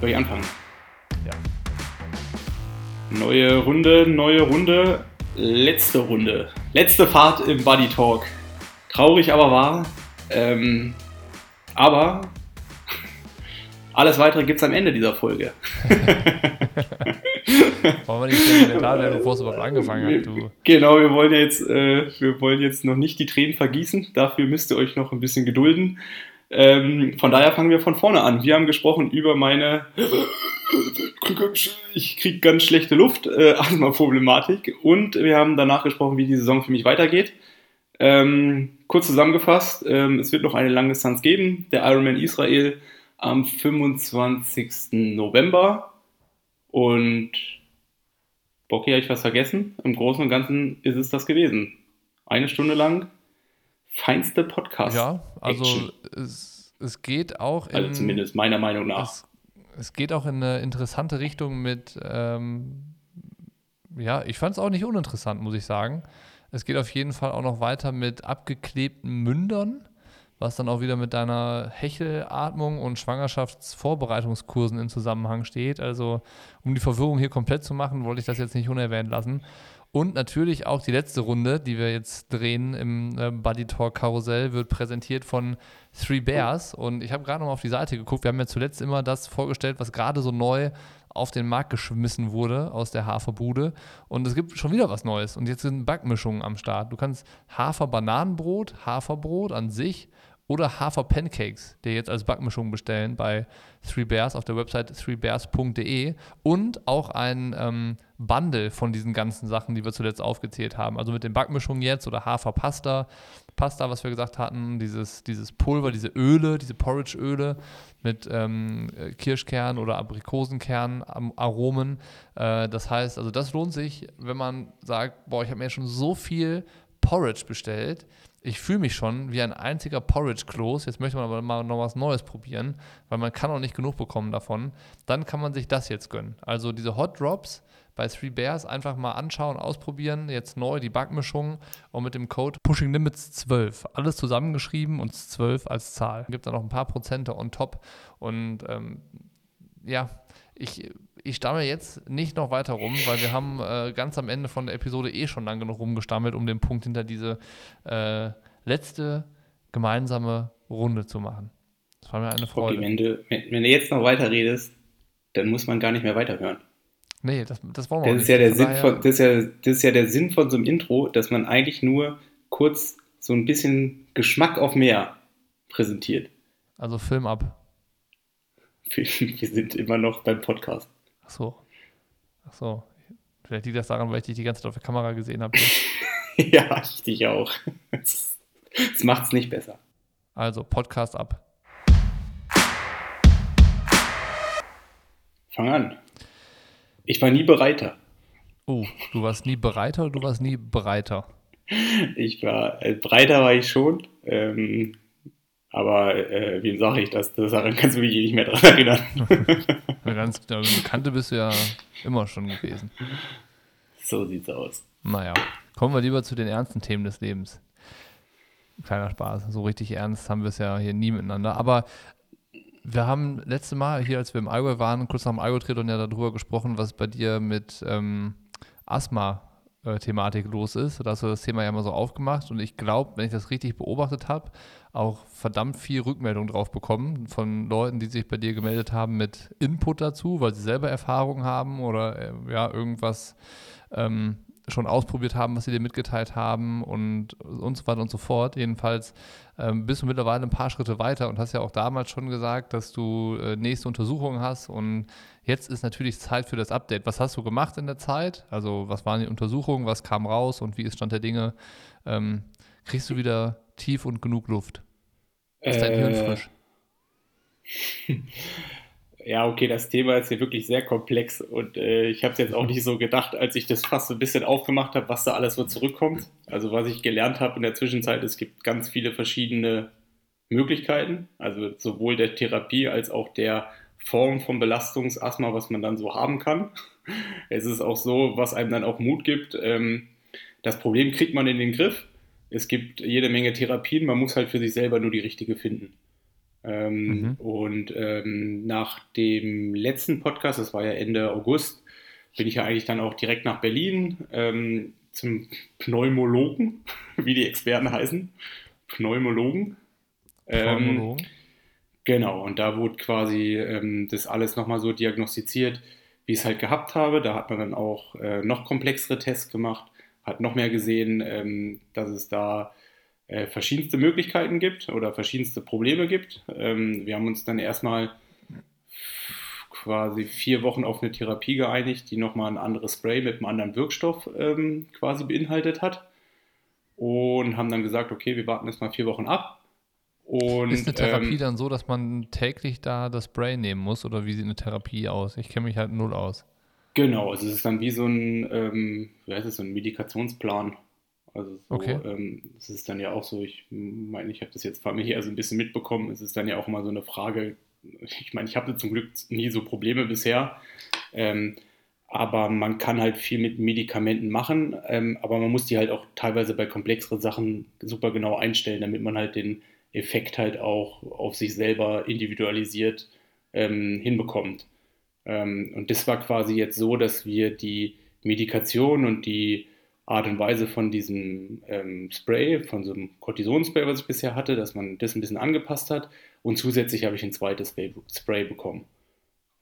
Soll ich anfangen? Ja. Neue Runde, neue Runde, letzte Runde. Letzte Fahrt im Buddy Talk. Traurig, aber wahr. Ähm, aber alles weitere gibt es am Ende dieser Folge. Wollen wir nicht sentimental werden, bevor es überhaupt angefangen hat, du? Genau, wir wollen ja jetzt, äh, wir wollen jetzt noch nicht die Tränen vergießen. Dafür müsst ihr euch noch ein bisschen gedulden. Ähm, von daher fangen wir von vorne an. Wir haben gesprochen über meine ich kriege ganz schlechte Luft, äh, Asthma-Problematik und wir haben danach gesprochen, wie die Saison für mich weitergeht. Ähm, kurz zusammengefasst, ähm, es wird noch eine Langdistanz geben, der Ironman Israel am 25. November und Bocky, habe ich was vergessen? Im Großen und Ganzen ist es das gewesen. Eine Stunde lang feinste Podcast. Ja, also es, es, geht auch in. Also zumindest meiner Meinung nach. Es, es geht auch in eine interessante Richtung mit. Ähm, ja, ich fand es auch nicht uninteressant, muss ich sagen. Es geht auf jeden Fall auch noch weiter mit abgeklebten Mündern was dann auch wieder mit deiner Hechelatmung und Schwangerschaftsvorbereitungskursen in Zusammenhang steht. Also, um die Verwirrung hier komplett zu machen, wollte ich das jetzt nicht unerwähnt lassen. Und natürlich auch die letzte Runde, die wir jetzt drehen im äh, Buddy Talk Karussell, wird präsentiert von Three Bears. Und ich habe gerade noch mal auf die Seite geguckt. Wir haben ja zuletzt immer das vorgestellt, was gerade so neu auf den Markt geschmissen wurde aus der Haferbude. Und es gibt schon wieder was Neues. Und jetzt sind Backmischungen am Start. Du kannst Hafer-Bananenbrot, Haferbrot an sich oder Hafer-Pancakes, der jetzt als Backmischung bestellen bei Three Bears auf der Website threebears.de und auch ein ähm, Bundle von diesen ganzen Sachen, die wir zuletzt aufgezählt haben. Also mit den Backmischungen jetzt oder Haferpasta, Pasta, was wir gesagt hatten, dieses, dieses Pulver, diese Öle, diese Porridge-Öle mit ähm, Kirschkern oder Aprikosenkern Aromen. Äh, das heißt, also das lohnt sich, wenn man sagt, boah, ich habe mir schon so viel Porridge bestellt ich fühle mich schon wie ein einziger Porridge-Kloß. Jetzt möchte man aber mal noch was Neues probieren, weil man kann auch nicht genug bekommen davon. Dann kann man sich das jetzt gönnen. Also diese Hot Drops bei Three Bears einfach mal anschauen, ausprobieren. Jetzt neu die Backmischung und mit dem Code Pushing Limits 12. Alles zusammengeschrieben und 12 als Zahl. Gibt da noch ein paar Prozente on top. Und ähm, ja, ich ich stammel jetzt nicht noch weiter rum, weil wir haben äh, ganz am Ende von der Episode eh schon lang genug rumgestammelt, um den Punkt hinter diese äh, letzte gemeinsame Runde zu machen. Das war mir eine Freude. Okay, wenn, du, wenn, wenn, du jetzt noch weiter redest, dann muss man gar nicht mehr weiterhören. Nee, das, das wollen wir das ist nicht. Ja der Sinn von, das, ist ja, das ist ja der Sinn von so einem Intro, dass man eigentlich nur kurz so ein bisschen Geschmack auf mehr präsentiert. Also Film ab. Wir, sind immer noch beim Podcast. Ach so. Ach so. Vielleicht liegt das daran, weil ich dich die ganze Zeit auf der Kamera gesehen habe. ja, ich dich auch. Das, das macht es nicht besser. Also, Podcast ab. Fang an. Ich war nie bereiter. Oh, du warst nie bereiter oder du warst nie breiter? Ich war, äh, breiter war ich schon. Ähm, aber äh, wem sage ich das? Daran kannst du mich nicht mehr dran erinnern. Ganz Bekannte bist du ja immer schon gewesen. So sieht's aus. Naja, kommen wir lieber zu den ernsten Themen des Lebens. Kleiner Spaß. So richtig ernst haben wir es ja hier nie miteinander. Aber wir haben letzte Mal hier, als wir im Allgäu waren, kurz nach dem Allgäu-Triathlon ja darüber gesprochen, was bei dir mit ähm, Asthma äh, Thematik los ist. Da hast du das Thema ja mal so aufgemacht und ich glaube, wenn ich das richtig beobachtet habe, auch verdammt viel Rückmeldung drauf bekommen von Leuten, die sich bei dir gemeldet haben mit Input dazu, weil sie selber Erfahrungen haben oder äh, ja, irgendwas ähm, schon ausprobiert haben, was sie dir mitgeteilt haben und, und so weiter und so fort. Jedenfalls ähm, bist du mittlerweile ein paar Schritte weiter und hast ja auch damals schon gesagt, dass du äh, nächste Untersuchungen hast und jetzt ist natürlich Zeit für das Update. Was hast du gemacht in der Zeit? Also was waren die Untersuchungen, was kam raus und wie ist Stand der Dinge? Ähm, kriegst du wieder tief und genug Luft? Ist dein Hirn äh. frisch? ja, okay, das Thema ist hier wirklich sehr komplex und äh, ich habe es jetzt auch nicht so gedacht, als ich das fast so ein bisschen aufgemacht habe, was da alles so zurückkommt. Also was ich gelernt habe in der Zwischenzeit, es gibt ganz viele verschiedene Möglichkeiten, also sowohl der Therapie als auch der Form von Belastungsasthma, was man dann so haben kann. Es ist auch so, was einem dann auch Mut gibt. Ähm, das Problem kriegt man in den Griff. Es gibt jede Menge Therapien, man muss halt für sich selber nur die richtige finden. Ähm, mhm. Und ähm, nach dem letzten Podcast, das war ja Ende August, bin ich ja eigentlich dann auch direkt nach Berlin ähm, zum Pneumologen, wie die Experten heißen. Pneumologen. Ähm, Pneumologen. genau, und da wurde quasi ähm, das alles nochmal so diagnostiziert, wie ich es halt gehabt habe. Da hat man dann auch äh, noch komplexere Tests gemacht, hat noch mehr gesehen, ähm, dass es da äh, verschiedenste Möglichkeiten gibt oder verschiedenste Probleme gibt. Ähm, wir haben uns dann erstmal quasi vier Wochen auf eine Therapie geeinigt, die nochmal ein anderes Spray mit einem anderen Wirkstoff ähm, quasi beinhaltet hat. Und haben dann gesagt, okay, wir warten jetzt mal vier Wochen ab. Und, ist eine Therapie ähm, dann so, dass man täglich da das Spray nehmen muss oder wie sieht eine Therapie aus? Ich kenne mich halt null aus. Genau, also es ist dann wie so ein, ähm, wie heißt es, so ein Medikationsplan. Also so, okay. ähm, es ist dann ja auch so, ich meine, ich habe das jetzt familiär so ein bisschen mitbekommen, es ist dann ja auch immer so eine Frage, ich meine, ich hatte zum Glück nie so Probleme bisher, ähm, aber man kann halt viel mit Medikamenten machen, ähm, aber man muss die halt auch teilweise bei komplexeren Sachen super genau einstellen, damit man halt den Effekt halt auch auf sich selber individualisiert ähm, hinbekommt. Ähm, und das war quasi jetzt so, dass wir die Medikation und die Art und Weise von diesem ähm, Spray, von so einem Cortisonspray, was ich bisher hatte, dass man das ein bisschen angepasst hat. Und zusätzlich habe ich ein zweites Spray bekommen.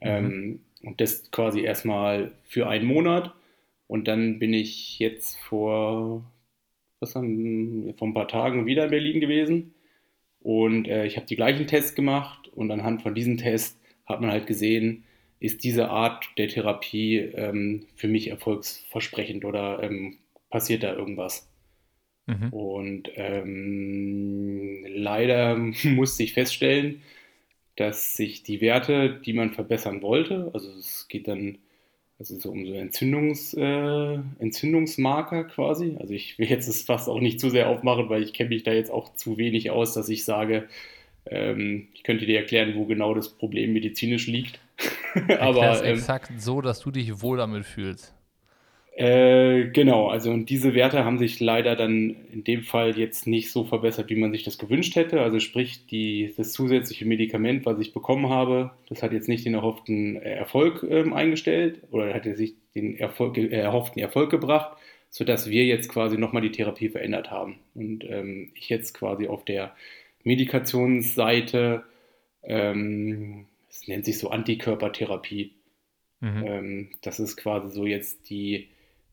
Mhm. Ähm, und das quasi erstmal für einen Monat. Und dann bin ich jetzt vor, was dann, vor ein paar Tagen wieder in Berlin gewesen. Und äh, ich habe die gleichen Tests gemacht. Und anhand von diesen Tests hat man halt gesehen, ist diese Art der Therapie ähm, für mich erfolgsversprechend oder ähm, passiert da irgendwas. Mhm. Und ähm, leider musste ich feststellen, dass sich die Werte, die man verbessern wollte, also es geht dann also so um so Entzündungs, äh, Entzündungsmarker quasi. Also ich will jetzt das fast auch nicht zu sehr aufmachen, weil ich kenne mich da jetzt auch zu wenig aus, dass ich sage, ähm, ich könnte dir erklären, wo genau das Problem medizinisch liegt. Aber ähm, exakt so, dass du dich wohl damit fühlst. Äh, genau, also und diese Werte haben sich leider dann in dem Fall jetzt nicht so verbessert, wie man sich das gewünscht hätte. Also sprich, die, das zusätzliche Medikament, was ich bekommen habe, das hat jetzt nicht den erhofften Erfolg ähm, eingestellt oder hat sich den Erfolg, äh, erhofften Erfolg gebracht, sodass wir jetzt quasi nochmal die Therapie verändert haben. Und ähm, ich jetzt quasi auf der Medikationsseite, ähm, es nennt sich so Antikörpertherapie. Mhm. Ähm, das ist quasi so jetzt die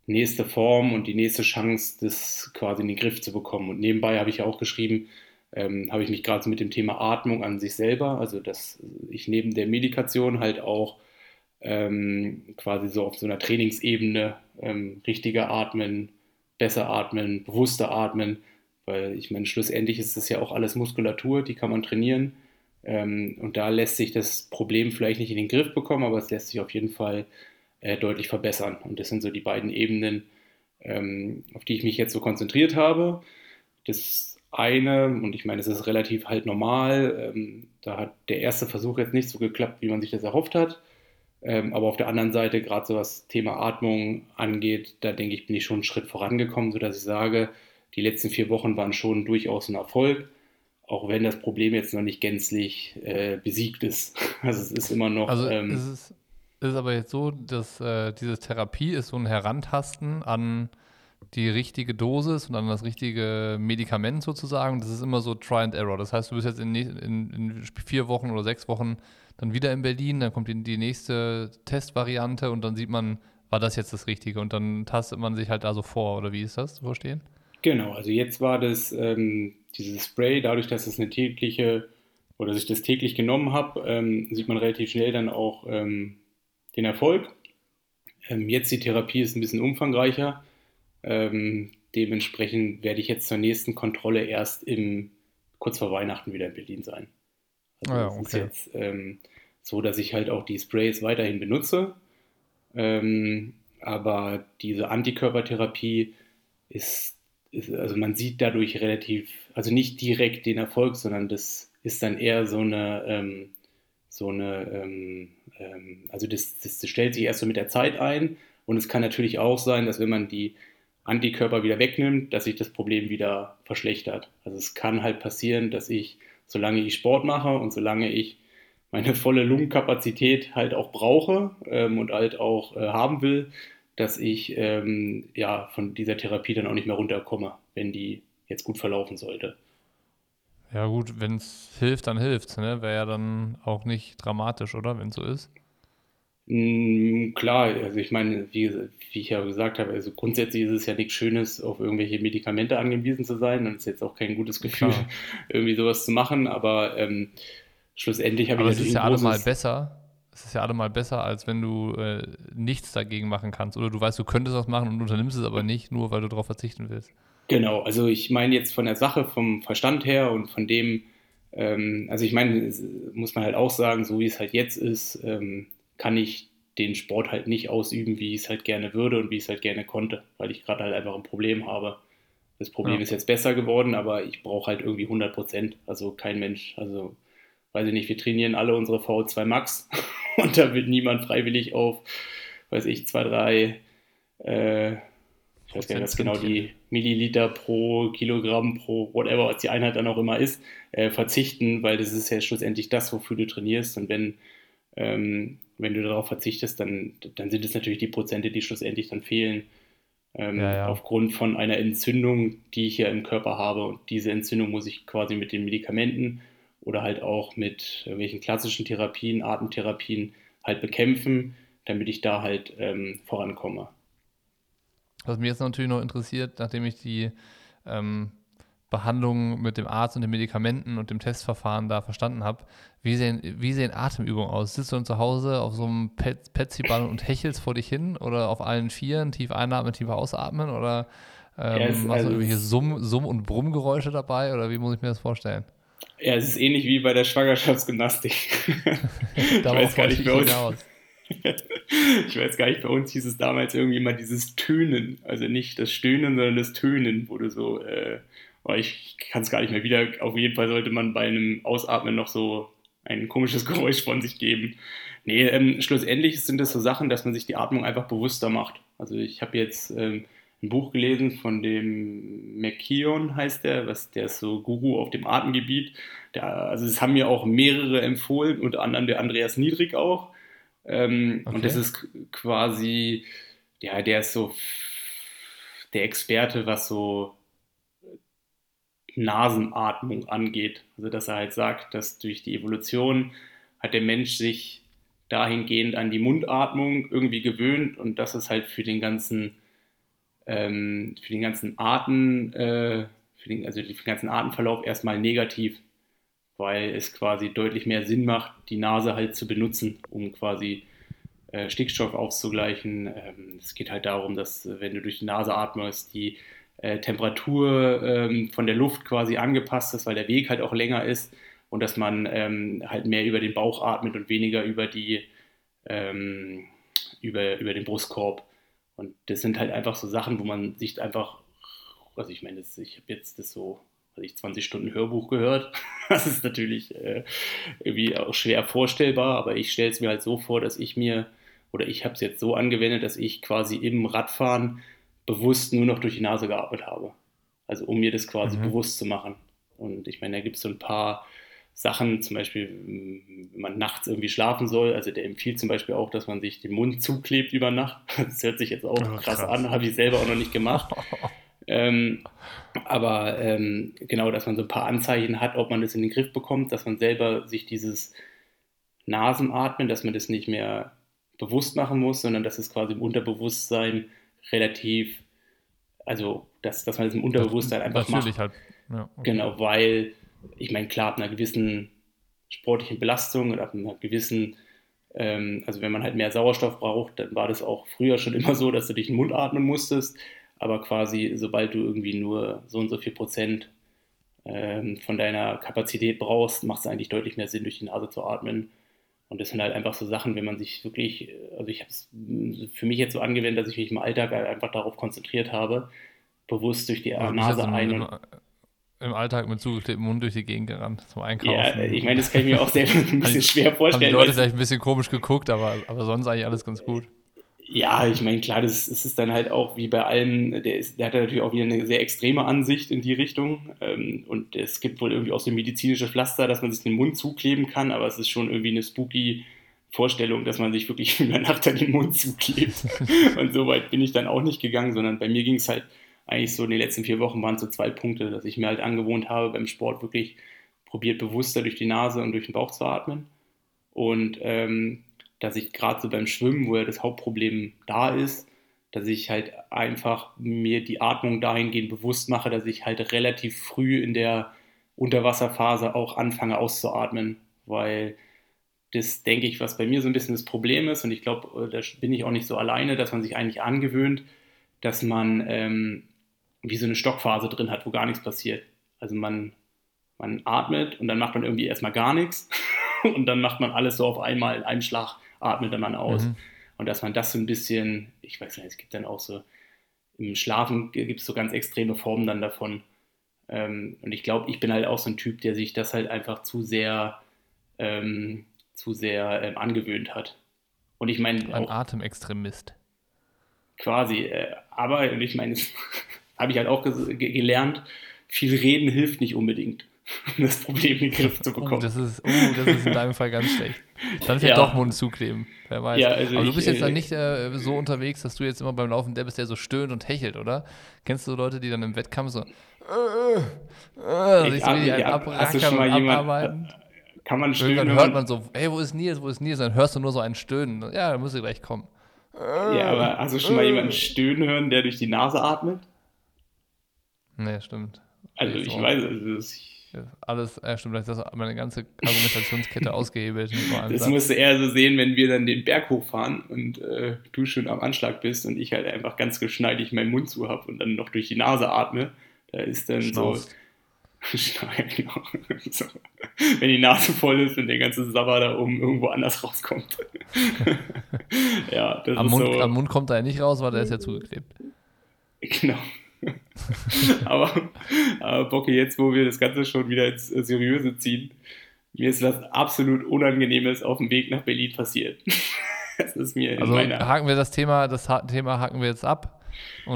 nächste Form und die nächste Chance, das quasi in den Griff zu bekommen. Und nebenbei habe ich auch geschrieben, ähm, habe ich mich gerade so mit dem Thema Atmung an sich selber, also dass ich neben der Medikation halt auch ähm, quasi so auf so einer Trainingsebene ähm, richtiger atmen, besser atmen, bewusster atmen, weil ich meine, schlussendlich ist das ja auch alles Muskulatur, die kann man trainieren. Ähm, und da lässt sich das Problem vielleicht nicht in den Griff bekommen, aber es lässt sich auf jeden Fall äh, deutlich verbessern. Und das sind so die beiden Ebenen, ähm, auf die ich mich jetzt so konzentriert habe. Das eine, und ich meine, es ist relativ halt normal, ähm, da hat der erste Versuch jetzt nicht so geklappt, wie man sich das erhofft hat. Ähm, aber auf der anderen Seite, gerade so was Thema Atmung angeht, da denke ich, bin ich schon einen Schritt vorangekommen, sodass ich sage, die letzten vier Wochen waren schon durchaus ein Erfolg, auch wenn das Problem jetzt noch nicht gänzlich äh, besiegt ist. Also es ist immer noch. Also ähm, es ist aber jetzt so, dass äh, diese Therapie ist so ein Herantasten an die richtige Dosis und an das richtige Medikament sozusagen. Das ist immer so Try and Error. Das heißt, du bist jetzt in, in, in vier Wochen oder sechs Wochen dann wieder in Berlin, dann kommt die, die nächste Testvariante und dann sieht man, war das jetzt das Richtige und dann tastet man sich halt da so vor oder wie ist das zu verstehen? Genau, also jetzt war das ähm, dieses Spray, dadurch, dass es eine tägliche oder dass ich das täglich genommen habe, ähm, sieht man relativ schnell dann auch ähm, den Erfolg. Ähm, jetzt die Therapie ist ein bisschen umfangreicher. Ähm, dementsprechend werde ich jetzt zur nächsten Kontrolle erst im, kurz vor Weihnachten wieder in Berlin sein. Also ah, okay. ist jetzt ähm, so, dass ich halt auch die Sprays weiterhin benutze. Ähm, aber diese Antikörpertherapie ist, ist, also man sieht dadurch relativ, also nicht direkt den Erfolg, sondern das ist dann eher so eine, ähm, so eine, ähm, also das, das, das, stellt sich erst so mit der Zeit ein und es kann natürlich auch sein, dass wenn man die Antikörper wieder wegnimmt, dass sich das Problem wieder verschlechtert. Also es kann halt passieren, dass ich solange ich Sport mache und solange ich meine volle Lungenkapazität halt auch brauche ähm, und halt auch äh, haben will, dass ich ähm, ja von dieser Therapie dann auch nicht mehr runterkomme, wenn die jetzt gut verlaufen sollte. Ja, gut, wenn es hilft, dann hilft es, ne? Wäre ja dann auch nicht dramatisch, oder? Wenn es so ist. Mm, klar, also ich meine, wie, wie ich ja gesagt habe, also grundsätzlich ist es ja nichts Schönes, auf irgendwelche Medikamente angewiesen zu sein und es ist jetzt auch kein gutes Gefühl, klar. irgendwie sowas zu machen, aber ähm, schlussendlich habe ich es ist ja allemal besser. Es ist ja allemal besser, als wenn du äh, nichts dagegen machen kannst. Oder du weißt, du könntest was machen und unternimmst es aber nicht, nur weil du darauf verzichten willst. Genau, also ich meine jetzt von der Sache, vom Verstand her und von dem, ähm, also ich meine, muss man halt auch sagen, so wie es halt jetzt ist, ähm, kann ich den Sport halt nicht ausüben, wie ich es halt gerne würde und wie ich es halt gerne konnte, weil ich gerade halt einfach ein Problem habe. Das Problem ja. ist jetzt besser geworden, aber ich brauche halt irgendwie 100 Prozent. Also kein Mensch, also weiß ich nicht, wir trainieren alle unsere VO2 Max und da wird niemand freiwillig auf, weiß ich, zwei, drei, äh, ich weiß gar nicht, genau die Milliliter pro Kilogramm pro whatever, was die Einheit dann auch immer ist, äh, verzichten, weil das ist ja schlussendlich das, wofür du trainierst und wenn ähm, wenn du darauf verzichtest, dann, dann sind es natürlich die Prozente, die schlussendlich dann fehlen. Ähm, ja, ja. Aufgrund von einer Entzündung, die ich ja im Körper habe. Und diese Entzündung muss ich quasi mit den Medikamenten oder halt auch mit irgendwelchen klassischen Therapien, Atemtherapien halt bekämpfen, damit ich da halt ähm, vorankomme. Was mich jetzt natürlich noch interessiert, nachdem ich die ähm, Behandlung mit dem Arzt und den Medikamenten und dem Testverfahren da verstanden habe, wie sehen, wie sehen Atemübungen aus? Sitzt du dann zu Hause auf so einem Petsy-Ball und hechelst vor dich hin oder auf allen Vieren, tief einatmen, tief ausatmen oder ähm, ja, machst also du irgendwelche Summ-, Summ und Brummgeräusche dabei oder wie muss ich mir das vorstellen? Ja, es ist ähnlich wie bei der Schwangerschaftsgymnastik. ich weiß gar nicht bei uns. Ich weiß gar nicht, bei uns hieß es damals irgendwie mal dieses Tönen. Also nicht das Stöhnen, sondern das Tönen, wo du so äh, ich kann es gar nicht mehr wieder. Auf jeden Fall sollte man bei einem Ausatmen noch so ein komisches Geräusch von sich geben. Nee, ähm, schlussendlich sind das so Sachen, dass man sich die Atmung einfach bewusster macht. Also ich habe jetzt ähm, ein Buch gelesen von dem McKeon heißt der, was der ist so Guru auf dem Atemgebiet. Der, also es haben mir auch mehrere empfohlen, unter anderem der Andreas Niedrig auch. Ähm, okay. Und das ist quasi, ja, der ist so der Experte, was so Nasenatmung angeht. Also dass er halt sagt, dass durch die Evolution hat der Mensch sich dahingehend an die Mundatmung irgendwie gewöhnt und das ist halt für den ganzen ähm, für den ganzen Arten äh, für den, also für den ganzen Atemverlauf erstmal negativ, weil es quasi deutlich mehr Sinn macht, die Nase halt zu benutzen, um quasi äh, Stickstoff auszugleichen. Ähm, es geht halt darum, dass wenn du durch die Nase atmest, die äh, Temperatur ähm, von der Luft quasi angepasst ist, weil der Weg halt auch länger ist und dass man ähm, halt mehr über den Bauch atmet und weniger über die ähm, über, über den Brustkorb. Und das sind halt einfach so Sachen, wo man sich einfach, also ich meine, ich habe jetzt das so, also ich 20 Stunden Hörbuch gehört. Das ist natürlich äh, irgendwie auch schwer vorstellbar, aber ich stelle es mir halt so vor, dass ich mir, oder ich habe es jetzt so angewendet, dass ich quasi im Radfahren bewusst nur noch durch die Nase geatmet habe. Also um mir das quasi mhm. bewusst zu machen. Und ich meine, da gibt es so ein paar Sachen, zum Beispiel, wenn man nachts irgendwie schlafen soll. Also der empfiehlt zum Beispiel auch, dass man sich den Mund zuklebt über Nacht. Das hört sich jetzt auch oh, krass, krass, an, habe ich selber auch noch nicht gemacht. ähm, aber ähm, genau, dass man so ein paar Anzeichen hat, ob man das in den Griff bekommt, dass man selber sich dieses Nasenatmen, dass man das nicht mehr bewusst machen muss, sondern dass es quasi im Unterbewusstsein relativ, also dass, dass man das im Unterbewusstsein einfach Natürlich macht. Halt. Ja, okay. Genau, weil ich meine, klar, ab einer gewissen sportlichen Belastung und ab einer gewissen, ähm, also wenn man halt mehr Sauerstoff braucht, dann war das auch früher schon immer so, dass du dich in den Mund atmen musstest. Aber quasi, sobald du irgendwie nur so und so viel Prozent ähm, von deiner Kapazität brauchst, macht es eigentlich deutlich mehr Sinn, durch die Nase zu atmen. Und das sind halt einfach so Sachen, wenn man sich wirklich, also ich habe es für mich jetzt so angewendet, dass ich mich im Alltag halt einfach darauf konzentriert habe, bewusst durch die ja, Nase ein. Im, Im Alltag mit zugeklebtem Mund durch die Gegend gerannt zum Einkaufen. Ja, ich meine, das kann ich mir auch selber ein bisschen schwer vorstellen. Haben die Leute vielleicht ein bisschen komisch geguckt, aber, aber sonst eigentlich alles ganz gut. Ja, ich meine, klar, das, das, ist dann halt auch wie bei allen, der, ist, der hat natürlich auch wieder eine sehr extreme Ansicht in die Richtung. Ähm, und es gibt wohl irgendwie auch so medizinische Pflaster, dass man sich den Mund zukleben kann, aber es ist schon irgendwie eine spooky Vorstellung, dass man sich wirklich in der Nacht an den Mund zuklebt. und so weit bin ich dann auch nicht gegangen, sondern bei mir ging es halt eigentlich so in den letzten vier Wochen waren so zwei Punkte, dass ich mir halt angewohnt habe, beim Sport wirklich probiert bewusster durch die Nase und durch den Bauch zu atmen. Und ähm, dass ich gerade so beim Schwimmen, wo ja das Hauptproblem da ist, dass ich halt einfach mir die Atmung dahingehend bewusst mache, dass ich halt relativ früh in der Unterwasserphase auch anfange auszuatmen, weil das denke ich, was bei mir so ein bisschen das Problem ist und ich glaube, da bin ich auch nicht so alleine, dass man sich eigentlich angewöhnt, dass man ähm, wie so eine Stockphase drin hat, wo gar nichts passiert. Also man, man atmet und dann macht man irgendwie erstmal gar nichts. Und dann macht man alles so auf einmal in einem Schlag atmet man aus. Mhm. Und dass man das so ein bisschen, ich weiß nicht, es gibt dann auch so, im Schlafen gibt es so ganz extreme Formen dann davon. Ähm, und ich glaube, ich bin halt auch so ein Typ, der sich das halt einfach zu sehr, ähm, zu sehr ähm, angewöhnt hat. Und ich meine. Ein Atemextremist. Quasi. Äh, aber, ich meine, das habe ich halt auch gelernt, viel reden hilft nicht unbedingt. Das Problem in den Griff zu bekommen. Oh, das, ist, oh, das ist in deinem Fall ganz schlecht. Dann vielleicht ja. doch Mund zukleben, wer weiß. Ja, also Aber du bist jetzt dann äh, nicht äh, so unterwegs, dass du jetzt immer beim Laufen der bist, der so stöhnt und hechelt, oder? Kennst du Leute, die dann im Wettkampf so äh, äh, sich so ab, abrackern hast du schon mal jemand, Kann man stöhnen? Dann hört man so, hey, wo ist Nils, wo ist Nils? Dann hörst du nur so ein Stöhnen. Ja, dann muss er gleich kommen. Ja, aber hast du schon mal jemanden stöhnen hören, der durch die Nase atmet? Nee, stimmt. Also ich weiß, also ich alles, äh, stimmt, das meine ganze Argumentationskette ausgehebelt. Das musst du eher so sehen, wenn wir dann den Berg hochfahren und äh, du schon am Anschlag bist und ich halt einfach ganz geschneidig meinen Mund zu habe und dann noch durch die Nase atme. Da ist dann Schnauz. so. genau. so. Wenn die Nase voll ist und der ganze Sabber da oben irgendwo anders rauskommt. ja, das am ist Mund, so. Am Mund kommt er ja nicht raus, weil der ist ja zugeklebt. Genau. aber, aber Bocke, jetzt, wo wir das Ganze schon wieder ins Seriöse ziehen, mir ist was absolut Unangenehmes auf dem Weg nach Berlin passiert. das ist mir also haken wir das Thema, das Thema haken wir jetzt ab.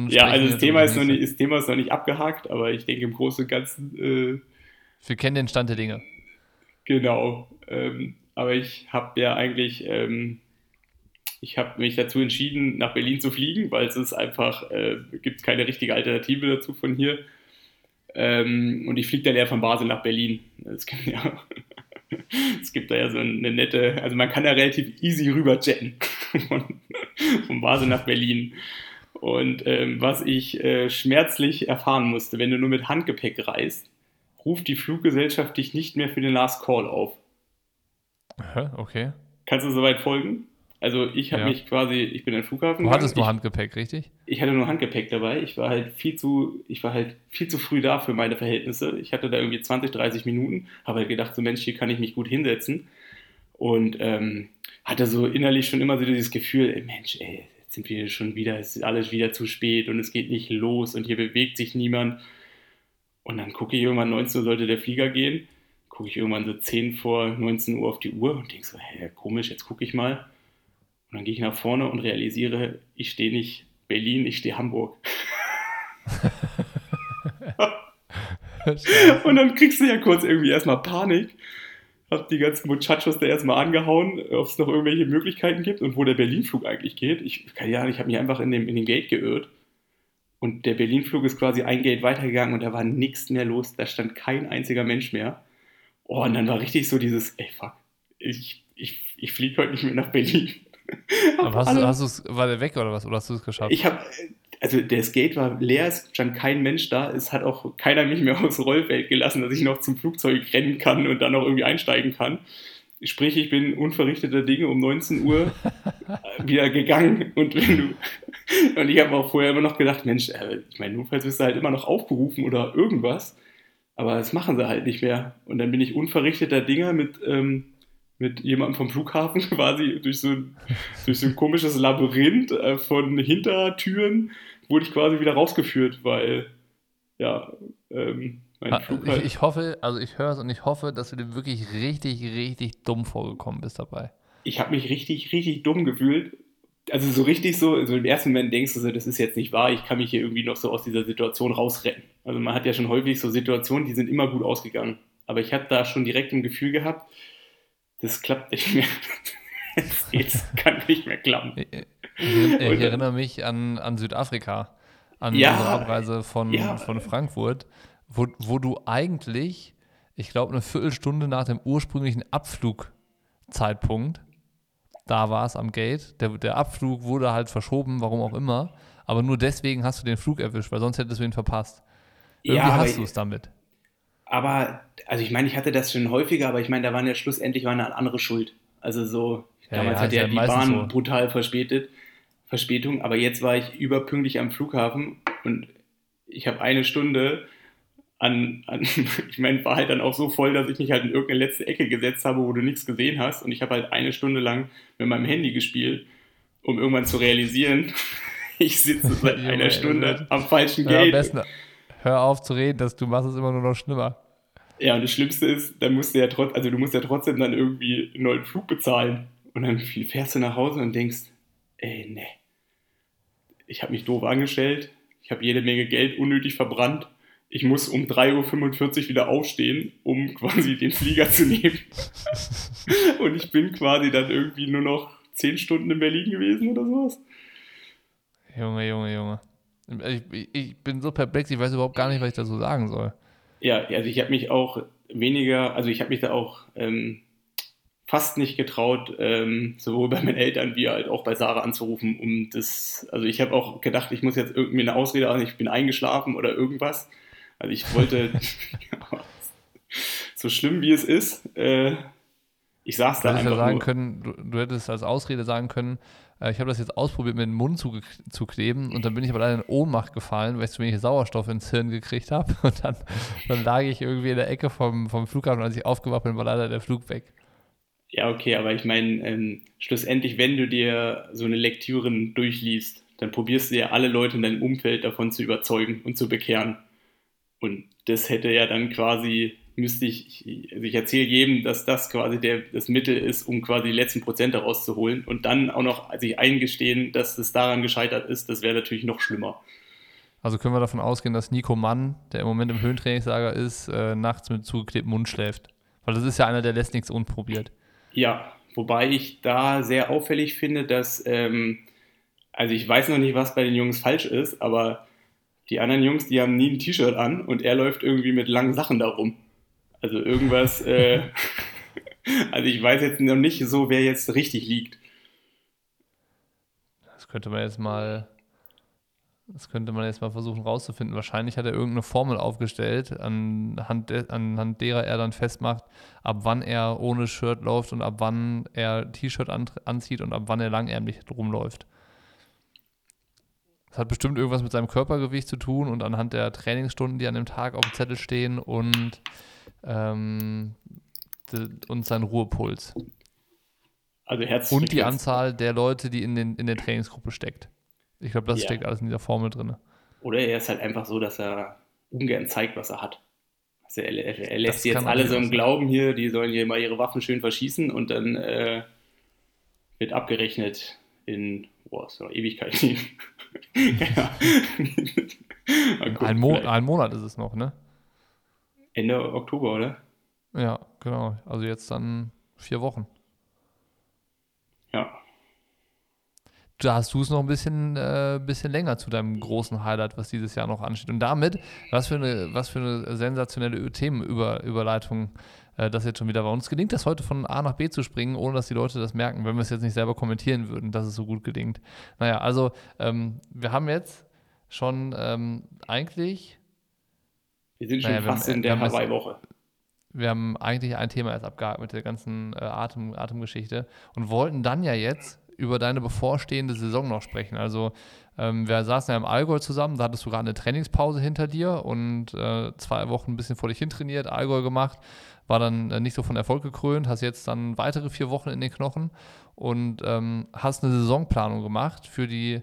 ja, also das Thema, ist noch nicht, das Thema ist noch nicht abgehakt, aber ich denke im Großen und Ganzen. Äh, wir kennen den Stand der Dinge. Genau. Ähm, aber ich habe ja eigentlich ähm, ich habe mich dazu entschieden, nach Berlin zu fliegen, weil es ist einfach, äh, gibt keine richtige Alternative dazu von hier. Ähm, und ich fliege dann eher von Basel nach Berlin. Es gibt ja, es gibt da ja so eine nette, also man kann da relativ easy rüber jetten von, von Basel nach Berlin. Und ähm, was ich äh, schmerzlich erfahren musste, wenn du nur mit Handgepäck reist, ruft die Fluggesellschaft dich nicht mehr für den Last Call auf. Okay. Kannst du soweit folgen? Also ich habe ja. mich quasi, ich bin in den Flughafen. Du hattest nur Handgepäck, richtig? Ich hatte nur Handgepäck dabei. Ich war halt viel zu, ich war halt viel zu früh da für meine Verhältnisse. Ich hatte da irgendwie 20, 30 Minuten, habe halt gedacht, so Mensch, hier kann ich mich gut hinsetzen. Und ähm, hatte so innerlich schon immer so dieses Gefühl, ey, Mensch, ey, jetzt sind wir schon wieder, es ist alles wieder zu spät und es geht nicht los und hier bewegt sich niemand. Und dann gucke ich irgendwann 19 Uhr sollte der Flieger gehen, gucke ich irgendwann so 10 vor 19 Uhr auf die Uhr und denke so, hä, komisch, jetzt gucke ich mal und dann gehe ich nach vorne und realisiere, ich stehe nicht Berlin, ich stehe Hamburg. und dann kriegst du ja kurz irgendwie erstmal Panik. Hab die ganzen Muchachos da erstmal angehauen, ob es noch irgendwelche Möglichkeiten gibt und wo der Berlin-Flug eigentlich geht. Ich kann ja, ich habe mich einfach in, dem, in den Gate geirrt. Und der Berlin-Flug ist quasi ein Gate weitergegangen und da war nichts mehr los. Da stand kein einziger Mensch mehr. Oh, und dann war richtig so dieses, ey, fuck, ich, ich, ich fliege heute nicht mehr nach Berlin. Aber hast, du, hast du's, war der weg oder was? Oder hast du es geschafft? Ich habe, also der Skate war leer, es stand kein Mensch da, es hat auch keiner mich mehr aufs Rollfeld gelassen, dass ich noch zum Flugzeug rennen kann und dann noch irgendwie einsteigen kann. Sprich, ich bin unverrichteter Dinge um 19 Uhr wieder gegangen und, du, und ich habe auch vorher immer noch gedacht, Mensch, äh, ich meine, notfalls wirst du halt immer noch aufgerufen oder irgendwas, aber das machen sie halt nicht mehr. Und dann bin ich unverrichteter Dinge mit ähm, mit jemandem vom Flughafen quasi durch so ein, durch so ein komisches Labyrinth äh, von Hintertüren wurde ich quasi wieder rausgeführt, weil ja, ähm, mein Flug halt ich, ich hoffe, also ich höre es und ich hoffe, dass du dir wirklich richtig, richtig dumm vorgekommen bist dabei. Ich habe mich richtig, richtig dumm gefühlt. also so richtig so, so im ersten Moment denkst du so, das ist jetzt nicht wahr, ich kann mich hier irgendwie noch so aus dieser Situation rausretten. Also man hat ja schon häufig so Situationen, die sind immer gut ausgegangen. Aber ich habe da schon direkt ein Gefühl gehabt, das klappt nicht mehr. Es kann nicht mehr klappen. Ich, ich, ich erinnere mich an, an Südafrika, an ja, unsere Abreise von, ja. von Frankfurt, wo, wo du eigentlich, ich glaube, eine Viertelstunde nach dem ursprünglichen Abflugzeitpunkt da war es am Gate. Der, der Abflug wurde halt verschoben, warum auch immer. Aber nur deswegen hast du den Flug erwischt, weil sonst hättest du ihn verpasst. Irgendwie ja, hast du es damit. Aber, also ich meine, ich hatte das schon häufiger, aber ich meine, da waren ja schlussendlich war eine andere Schuld. Also so, ja, damals ja, hat ja die Bahn so. brutal verspätet, Verspätung, aber jetzt war ich überpünktlich am Flughafen und ich habe eine Stunde an, an ich meine, war halt dann auch so voll, dass ich mich halt in irgendeine letzte Ecke gesetzt habe, wo du nichts gesehen hast. Und ich habe halt eine Stunde lang mit meinem Handy gespielt, um irgendwann zu realisieren, ich sitze seit einer Stunde am falschen Gate. Besten, hör auf zu reden, dass du machst es immer nur noch schlimmer. Ja, und das Schlimmste ist, dann musst du ja trotzdem, also du musst ja trotzdem dann irgendwie einen neuen Flug bezahlen. Und dann fährst du nach Hause und denkst, ey, ne. Ich habe mich doof angestellt, ich habe jede Menge Geld unnötig verbrannt ich muss um 3.45 Uhr wieder aufstehen, um quasi den Flieger zu nehmen. Und ich bin quasi dann irgendwie nur noch 10 Stunden in Berlin gewesen oder sowas. Junge, Junge, Junge. Ich, ich bin so perplex, ich weiß überhaupt gar nicht, was ich dazu sagen soll. Ja, also ich habe mich auch weniger, also ich habe mich da auch ähm, fast nicht getraut, ähm, sowohl bei meinen Eltern wie halt auch bei Sarah anzurufen, um das, also ich habe auch gedacht, ich muss jetzt irgendwie eine Ausrede haben, ich bin eingeschlafen oder irgendwas. Also ich wollte, so schlimm wie es ist, äh, ich saß da einfach ja sagen nur. können, du, du, hättest als Ausrede sagen können, äh, ich habe das jetzt ausprobiert, mit dem Mund zu, zu kleben und dann bin ich aber leider in Ohnmacht gefallen, weil ich zu wenig Sauerstoff ins Hirn gekriegt habe und dann, dann lag ich irgendwie in der Ecke vom, vom Flughafen und als ich aufgewacht bin, war leider der Flug weg. Ja, okay, aber ich meine, ähm, schlussendlich, wenn du dir so eine Lektüre durchliest, dann probierst du ja alle Leute in deinem Umfeld davon zu überzeugen und zu bekehren. Und das hätte ja dann quasi, müsste ich, also ich erzähle jedem, dass das quasi der, das Mittel ist, um quasi die letzten Prozente rauszuholen und dann auch noch sich eingestehen, dass es daran gescheitert ist, das wäre natürlich noch schlimmer. Also können wir davon ausgehen, dass Nico Mann, der im Moment im Höhentrainingslager ist, äh, nachts mit zugeklebtem Mund schläft. Weil das ist ja einer, der lässt nichts unprobiert. Ja, wobei ich da sehr auffällig finde, dass, ähm, also ich weiß noch nicht, was bei den Jungs falsch ist, aber die anderen Jungs, die haben nie ein T-Shirt an und er läuft irgendwie mit langen Sachen da rum. Also irgendwas, äh, also ich weiß jetzt noch nicht so, wer jetzt richtig liegt. Das könnte man jetzt mal, das könnte man jetzt mal versuchen rauszufinden. Wahrscheinlich hat er irgendeine Formel aufgestellt, anhand, de, anhand derer er dann festmacht, ab wann er ohne Shirt läuft und ab wann er T-Shirt an, anzieht und ab wann er langärmlich rumläuft. Das hat bestimmt irgendwas mit seinem Körpergewicht zu tun und anhand der Trainingsstunden, die an dem Tag auf dem Zettel stehen und, ähm, und sein Ruhepuls. Also herzlich Und die Anzahl der Leute, die in, den, in der Trainingsgruppe steckt. Ich glaube, das ja. steckt alles in dieser Formel drin. Oder er ist halt einfach so, dass er ungern zeigt, was er hat. Also er, er, er lässt jetzt alle so im Glauben hier, die sollen hier mal ihre Waffen schön verschießen und dann äh, wird abgerechnet in, boah, noch Ewigkeit. ja. ein, Mo ein Monat ist es noch, ne? Ende Oktober, oder? Ja, genau. Also jetzt dann vier Wochen. Ja. Da hast du es noch ein bisschen, äh, bisschen länger zu deinem großen Highlight, was dieses Jahr noch ansteht. Und damit, was für eine, was für eine sensationelle Themenüberleitung äh, das jetzt schon wieder war. Uns gelingt das heute von A nach B zu springen, ohne dass die Leute das merken, wenn wir es jetzt nicht selber kommentieren würden, dass es so gut gelingt. Naja, also ähm, wir haben jetzt schon ähm, eigentlich. Wir sind schon naja, fast haben, in der Hawaii-Woche. Wir haben eigentlich ein Thema erst abgehakt mit der ganzen äh, Atem, Atemgeschichte und wollten dann ja jetzt über deine bevorstehende Saison noch sprechen. Also ähm, wir saßen ja im Allgäu zusammen, da hattest du gerade eine Trainingspause hinter dir und äh, zwei Wochen ein bisschen vor dich hin trainiert, Allgäu gemacht war dann äh, nicht so von Erfolg gekrönt, hast jetzt dann weitere vier Wochen in den Knochen und ähm, hast eine Saisonplanung gemacht für die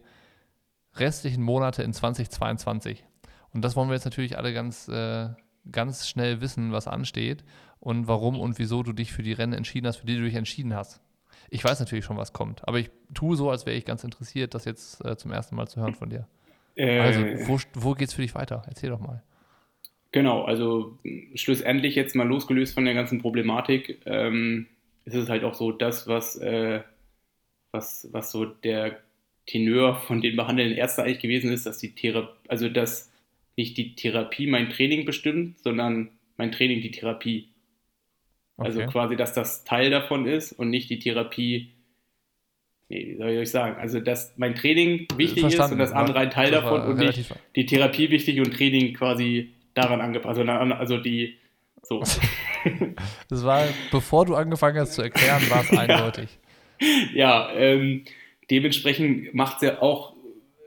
restlichen Monate in 2022. Und das wollen wir jetzt natürlich alle ganz, äh, ganz schnell wissen, was ansteht und warum und wieso du dich für die Rennen entschieden hast, für die du dich entschieden hast. ich weiß natürlich schon, was kommt, aber ich tue so, als wäre ich ganz interessiert, das jetzt äh, zum ersten Mal zu hören von dir. Äh, also, wo, wo geht's für dich weiter? Erzähl doch mal. Genau, also schlussendlich jetzt mal losgelöst von der ganzen Problematik, ähm, ist es halt auch so das, was, äh, was, was so der Teneur von den behandelnden Ärzten eigentlich gewesen ist, dass die Therapie, also dass nicht die Therapie mein Training bestimmt, sondern mein Training die Therapie. Also okay. Also quasi, dass das Teil davon ist und nicht die Therapie. Nee, wie soll ich euch sagen? Also, dass mein Training wichtig Verstanden. ist und das andere ein Teil das davon und nicht die Therapie wichtig und Training quasi daran angepasst. Also, also die. So. das war, bevor du angefangen hast zu erklären, war es eindeutig. Ja, ähm, dementsprechend macht es ja auch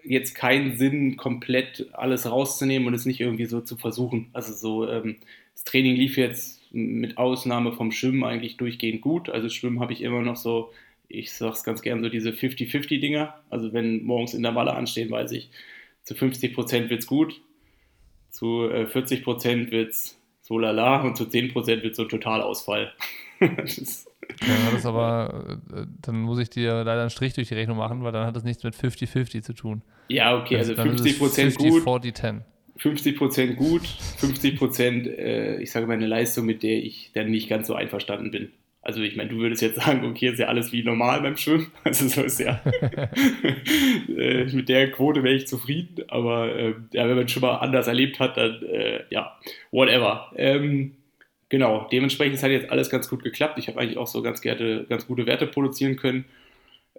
jetzt keinen Sinn, komplett alles rauszunehmen und es nicht irgendwie so zu versuchen. Also so, ähm, das Training lief jetzt mit Ausnahme vom Schwimmen eigentlich durchgehend gut. Also Schwimmen habe ich immer noch so, ich sage es ganz gern, so diese 50-50-Dinger. Also wenn morgens Intervalle anstehen, weiß ich, zu 50 Prozent wird es gut, zu äh, 40 Prozent wird es so lala und zu 10 Prozent wird es so ein Totalausfall. das ja, das aber, äh, dann muss ich dir leider einen Strich durch die Rechnung machen, weil dann hat das nichts mit 50-50 zu tun. Ja, okay, also, also 50 Prozent gut. 40, 10. 50 Prozent gut, 50 Prozent, äh, ich sage mal, eine Leistung, mit der ich dann nicht ganz so einverstanden bin. Also ich meine, du würdest jetzt sagen, okay, ist ja alles wie normal beim Schwimmen. Also so ist ja äh, mit der Quote wäre ich zufrieden, aber äh, ja, wenn man schon mal anders erlebt hat, dann äh, ja, whatever. Ähm, genau, dementsprechend hat jetzt alles ganz gut geklappt. Ich habe eigentlich auch so ganz, gerne, ganz gute Werte produzieren können.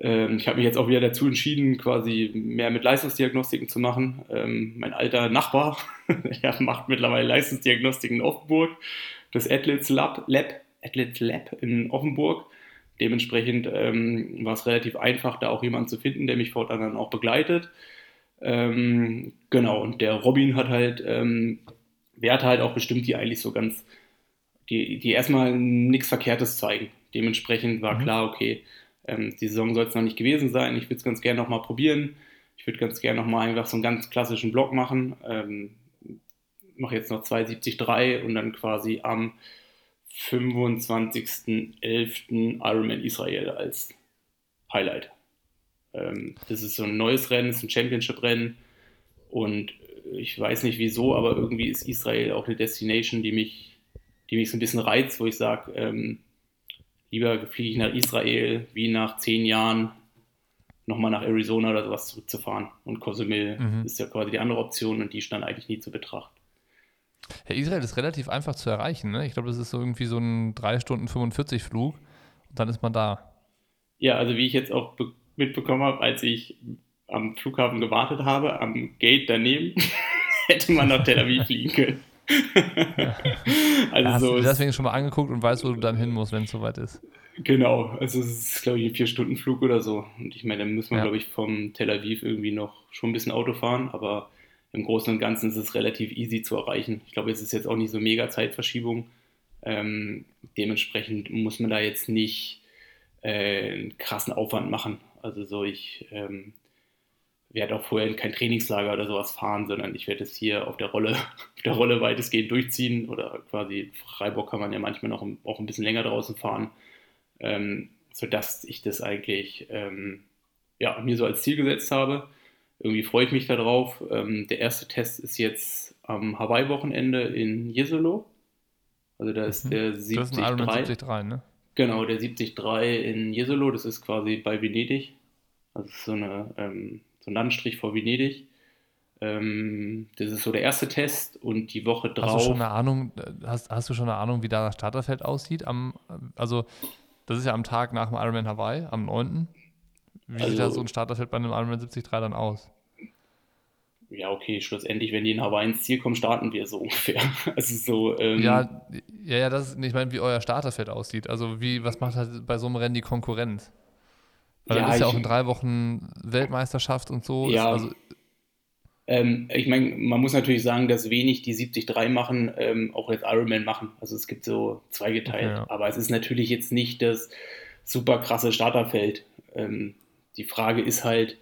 Ähm, ich habe mich jetzt auch wieder dazu entschieden, quasi mehr mit Leistungsdiagnostiken zu machen. Ähm, mein alter Nachbar der macht mittlerweile Leistungsdiagnostiken in Offenburg, das Athletes Lab, Lab, Athletes Lab in Offenburg. Dementsprechend ähm, war es relativ einfach, da auch jemanden zu finden, der mich fortan dann auch begleitet. Ähm, genau, und der Robin hat halt ähm, Werte halt auch bestimmt, die eigentlich so ganz die, die erstmal nichts Verkehrtes zeigen. Dementsprechend war mhm. klar, okay, ähm, die Saison soll es noch nicht gewesen sein. Ich würde es ganz gerne nochmal probieren. Ich würde ganz gerne nochmal einfach so einen ganz klassischen Block machen. Ähm, mache jetzt noch 2,73 und dann quasi am 25.11. Ironman Israel als Highlight. Ähm, das ist so ein neues Rennen, das ist ein Championship-Rennen und ich weiß nicht wieso, aber irgendwie ist Israel auch eine Destination, die mich die mich so ein bisschen reizt, wo ich sage, ähm, lieber fliege ich nach Israel, wie nach zehn Jahren nochmal nach Arizona oder sowas zurückzufahren. Und Cozumel mhm. ist ja quasi die andere Option und die stand eigentlich nie zu betrachten. Ja, Israel ist relativ einfach zu erreichen. Ne? Ich glaube, das ist so irgendwie so ein 3 Stunden 45 Flug und dann ist man da. Ja, also wie ich jetzt auch mitbekommen habe, als ich am Flughafen gewartet habe, am Gate daneben, hätte man nach Tel Aviv fliegen können. also hast so du deswegen schon mal angeguckt und weißt, wo du dann hin musst, wenn es soweit ist. Genau, also es ist, glaube ich, ein Vier-Stunden-Flug oder so. Und ich meine, dann muss man, ja. glaube ich, vom Tel Aviv irgendwie noch schon ein bisschen Auto fahren, aber im Großen und Ganzen ist es relativ easy zu erreichen. Ich glaube, es ist jetzt auch nicht so mega Zeitverschiebung. Ähm, dementsprechend muss man da jetzt nicht äh, einen krassen Aufwand machen. Also so, ich ähm, werde auch vorher kein Trainingslager oder sowas fahren, sondern ich werde es hier auf der Rolle, auf der Rolle weitestgehend durchziehen oder quasi Freiburg kann man ja manchmal noch auch ein bisschen länger draußen fahren, ähm, sodass ich das eigentlich ähm, ja, mir so als Ziel gesetzt habe. Irgendwie freue ich mich darauf. Ähm, der erste Test ist jetzt am Hawaii-Wochenende in Jesolo. Also da ist mhm. der 73. Das ist ein 73, ne? Genau, der 73 in Jesolo, das ist quasi bei Venedig. Also so eine ähm, so ein Landstrich vor Venedig. Ähm, das ist so der erste Test und die Woche drauf. Hast du schon eine Ahnung, hast, hast du schon eine Ahnung, wie da das Starterfeld aussieht? Am, also, das ist ja am Tag nach dem Ironman Hawaii, am 9. Wie also, sieht da so ein Starterfeld bei einem Ironman 73 dann aus? Ja, okay, schlussendlich, wenn die in Hawaii ins Ziel kommen, starten wir so ungefähr. Also so, ähm, ja, ja, ja, das ist, ich meine, wie euer Starterfeld aussieht. Also wie, was macht halt bei so einem Rennen die Konkurrenz? Weil ja, dann ist ja auch in drei Wochen Weltmeisterschaft und so. Ja. Also, ähm, ich meine, man muss natürlich sagen, dass wenig die 73 machen, ähm, auch jetzt Ironman machen. Also es gibt so zweigeteilt. Okay, ja. Aber es ist natürlich jetzt nicht das super krasse Starterfeld. Ähm, die Frage ist halt,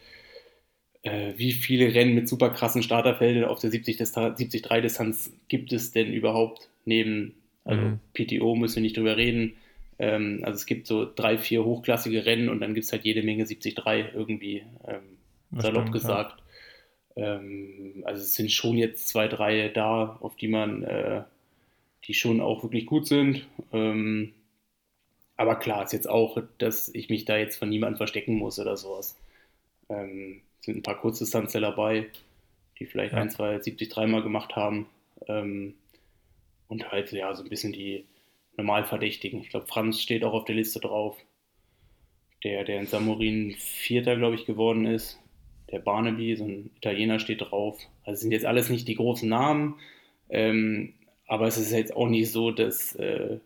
äh, wie viele Rennen mit super krassen Starterfeldern auf der 73-Distanz gibt es denn überhaupt neben, also mhm. PTO müssen wir nicht drüber reden, Ähm, also es gibt so drei, vier hochklassige Rennen und dann gibt es halt jede Menge 73 irgendwie, ähm, salopp stimmt, gesagt. Ja. Ähm, also es sind schon jetzt zwei, drei da, auf die man, äh, die schon auch wirklich gut sind. Ähm, aber klar ist jetzt auch, dass ich mich da jetzt von niemandem verstecken muss oder sowas. Ähm, sind ein paar Kurzdistanzler dabei, die vielleicht ja. ein, zwei 70 dreimal gemacht haben. Ähm, und halt, ja, so ein bisschen die Normalverdächtigen. Ich glaube, Franz steht auch auf der Liste drauf. Der, der in Samorin Vierter, glaube ich, geworden ist. Der Barnaby, so ein Italiener, steht drauf. Also sind jetzt alles nicht die großen Namen. Ähm, aber es ist jetzt auch nicht so, dass äh,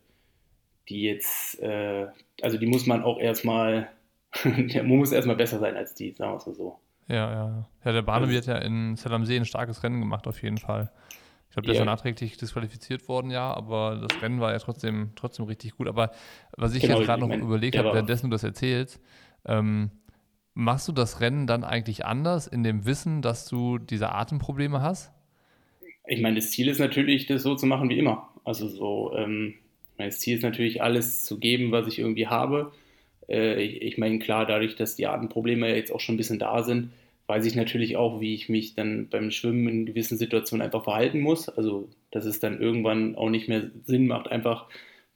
die jetzt, äh, also die muss man auch erstmal, man muss erstmal besser sein als die, sagen wir es mal so. Ja, ja. Ja, der Barnaby also, hat ja in Zell am See ein starkes Rennen gemacht, auf jeden Fall. Ich glaube, der yeah. ist ja nachträglich disqualifiziert worden, ja, aber das Rennen war ja trotzdem, trotzdem richtig gut. Aber was ich genau, jetzt gerade noch mein, überlegt habe, währenddessen du das erzählst, ähm, machst du das Rennen dann eigentlich anders in dem Wissen, dass du diese Atemprobleme hast? Ich meine, das Ziel ist natürlich, das so zu machen wie immer. Also so, ähm, mein Ziel ist natürlich, alles zu geben, was ich irgendwie habe. Äh, ich, ich meine, klar, dadurch, dass die Atemprobleme jetzt auch schon ein bisschen da sind, weiß ich natürlich auch, wie ich mich dann beim Schwimmen in gewissen Situationen einfach verhalten muss. Also, dass es dann irgendwann auch nicht mehr Sinn macht, einfach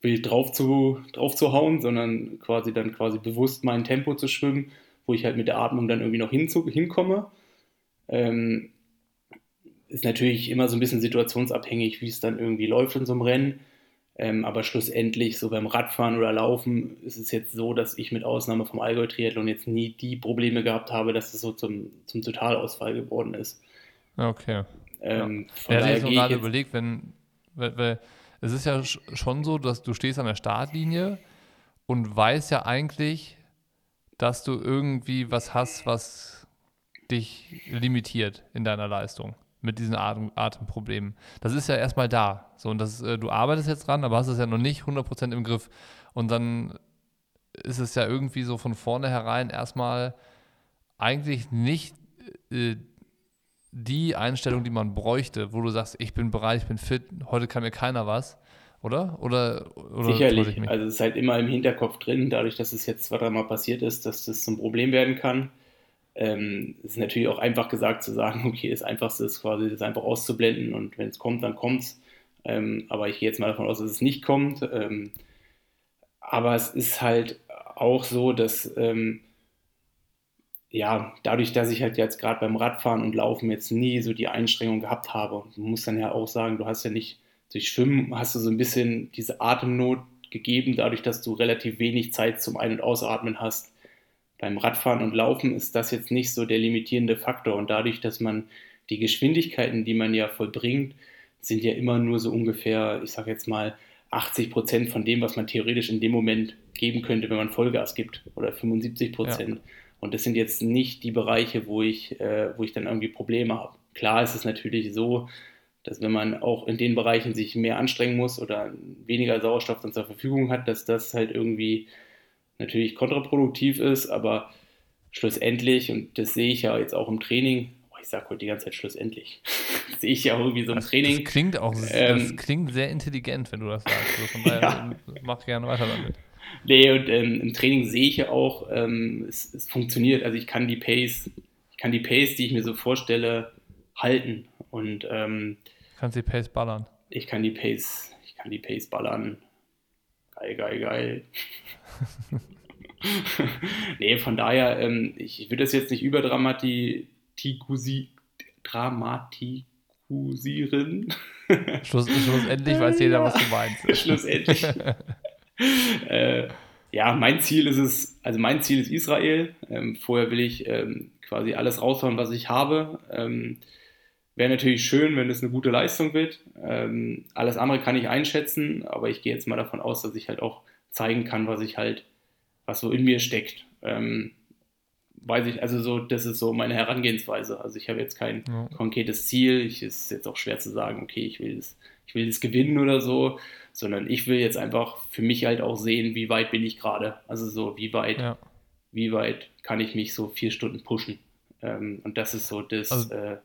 wild drauf zu, drauf zu hauen, sondern quasi dann quasi bewusst mein Tempo zu schwimmen, wo ich halt mit der Atmung dann irgendwie noch hinzu, hinkomme. Ähm, ist natürlich immer so ein bisschen situationsabhängig, wie es dann irgendwie läuft in so einem Rennen. Ähm, aber schlussendlich, so beim Radfahren oder Laufen, ist es jetzt so, dass ich mit Ausnahme vom Allgäu-Triathlon jetzt nie die Probleme gehabt habe, dass es so zum, zum Totalausfall geworden ist. Okay. Ähm, ja. ja, ich habe gerade überlegt, wenn, weil, weil, es ist ja schon so, dass du stehst an der Startlinie und weißt ja eigentlich, dass du irgendwie was hast, was dich limitiert in deiner Leistung mit diesen Atem Atemproblemen. Das ist ja erstmal da. So, und das, äh, du arbeitest jetzt dran, aber hast es ja noch nicht 100% im Griff. Und dann ist es ja irgendwie so von vornherein erstmal eigentlich nicht äh, die Einstellung, die man bräuchte, wo du sagst, ich bin bereit, ich bin fit, heute kann mir keiner was. Oder? Oder, oder Sicherlich. Also es ist halt immer im Hinterkopf drin, dadurch, dass es jetzt zwei, dreimal passiert ist, dass das zum Problem werden kann. Ähm, ist natürlich auch einfach gesagt zu sagen, okay, das Einfachste ist quasi, das einfach auszublenden und wenn es kommt, dann kommt es. Ähm, aber ich gehe jetzt mal davon aus, dass es nicht kommt. Ähm, aber es ist halt auch so, dass ähm, ja, dadurch, dass ich halt jetzt gerade beim Radfahren und Laufen jetzt nie so die Einschränkung gehabt habe, man muss dann ja auch sagen, du hast ja nicht, durch Schwimmen hast du so ein bisschen diese Atemnot gegeben, dadurch, dass du relativ wenig Zeit zum Ein- und Ausatmen hast beim Radfahren und Laufen ist das jetzt nicht so der limitierende Faktor. Und dadurch, dass man die Geschwindigkeiten, die man ja vollbringt, sind ja immer nur so ungefähr, ich sage jetzt mal, 80 Prozent von dem, was man theoretisch in dem Moment geben könnte, wenn man Vollgas gibt, oder 75 Prozent. Ja. Und das sind jetzt nicht die Bereiche, wo ich, äh, wo ich dann irgendwie Probleme habe. Klar ist es natürlich so, dass wenn man auch in den Bereichen sich mehr anstrengen muss oder weniger Sauerstoff dann zur Verfügung hat, dass das halt irgendwie natürlich kontraproduktiv ist, aber schlussendlich, und das sehe ich ja jetzt auch im Training, oh, ich sage heute die ganze Zeit schlussendlich, sehe ich ja auch irgendwie so im das, Training. Das klingt auch ähm, das klingt sehr intelligent, wenn du das sagst. Also von daher ja. mach gerne weiter damit. Nee, und ähm, im Training sehe ich ja auch, ähm, es, es, funktioniert. Also ich kann die Pace, ich kann die Pace, die ich mir so vorstelle, halten. Und ähm, kannst die Pace ballern. Ich kann die Pace, ich kann die Pace ballern. Geil, geil, geil. nee, von daher, ähm, ich, würde das jetzt nicht überdramatisieren. Schluss, schlussendlich weiß jeder, was du meinst. schlussendlich. äh, ja, mein Ziel ist es, also mein Ziel ist Israel. Ähm, vorher will ich ähm, quasi alles raushauen, was ich habe. Ähm, Wäre natürlich schön, wenn es eine gute Leistung wird. Ähm, alles andere kann ich einschätzen, aber ich gehe jetzt mal davon aus, dass ich halt auch zeigen kann, was ich halt, was so in mir steckt. Ähm, weiß ich, also so, das ist so meine Herangehensweise. Also ich habe jetzt kein ja. konkretes Ziel. Ich ist jetzt auch schwer zu sagen, okay, ich will das, ich will das gewinnen oder so, sondern ich will jetzt einfach für mich halt auch sehen, wie weit bin ich gerade. Also so, wie weit, ja. wie weit kann ich mich so vier Stunden pushen. Ähm, und das ist so das, also, äh,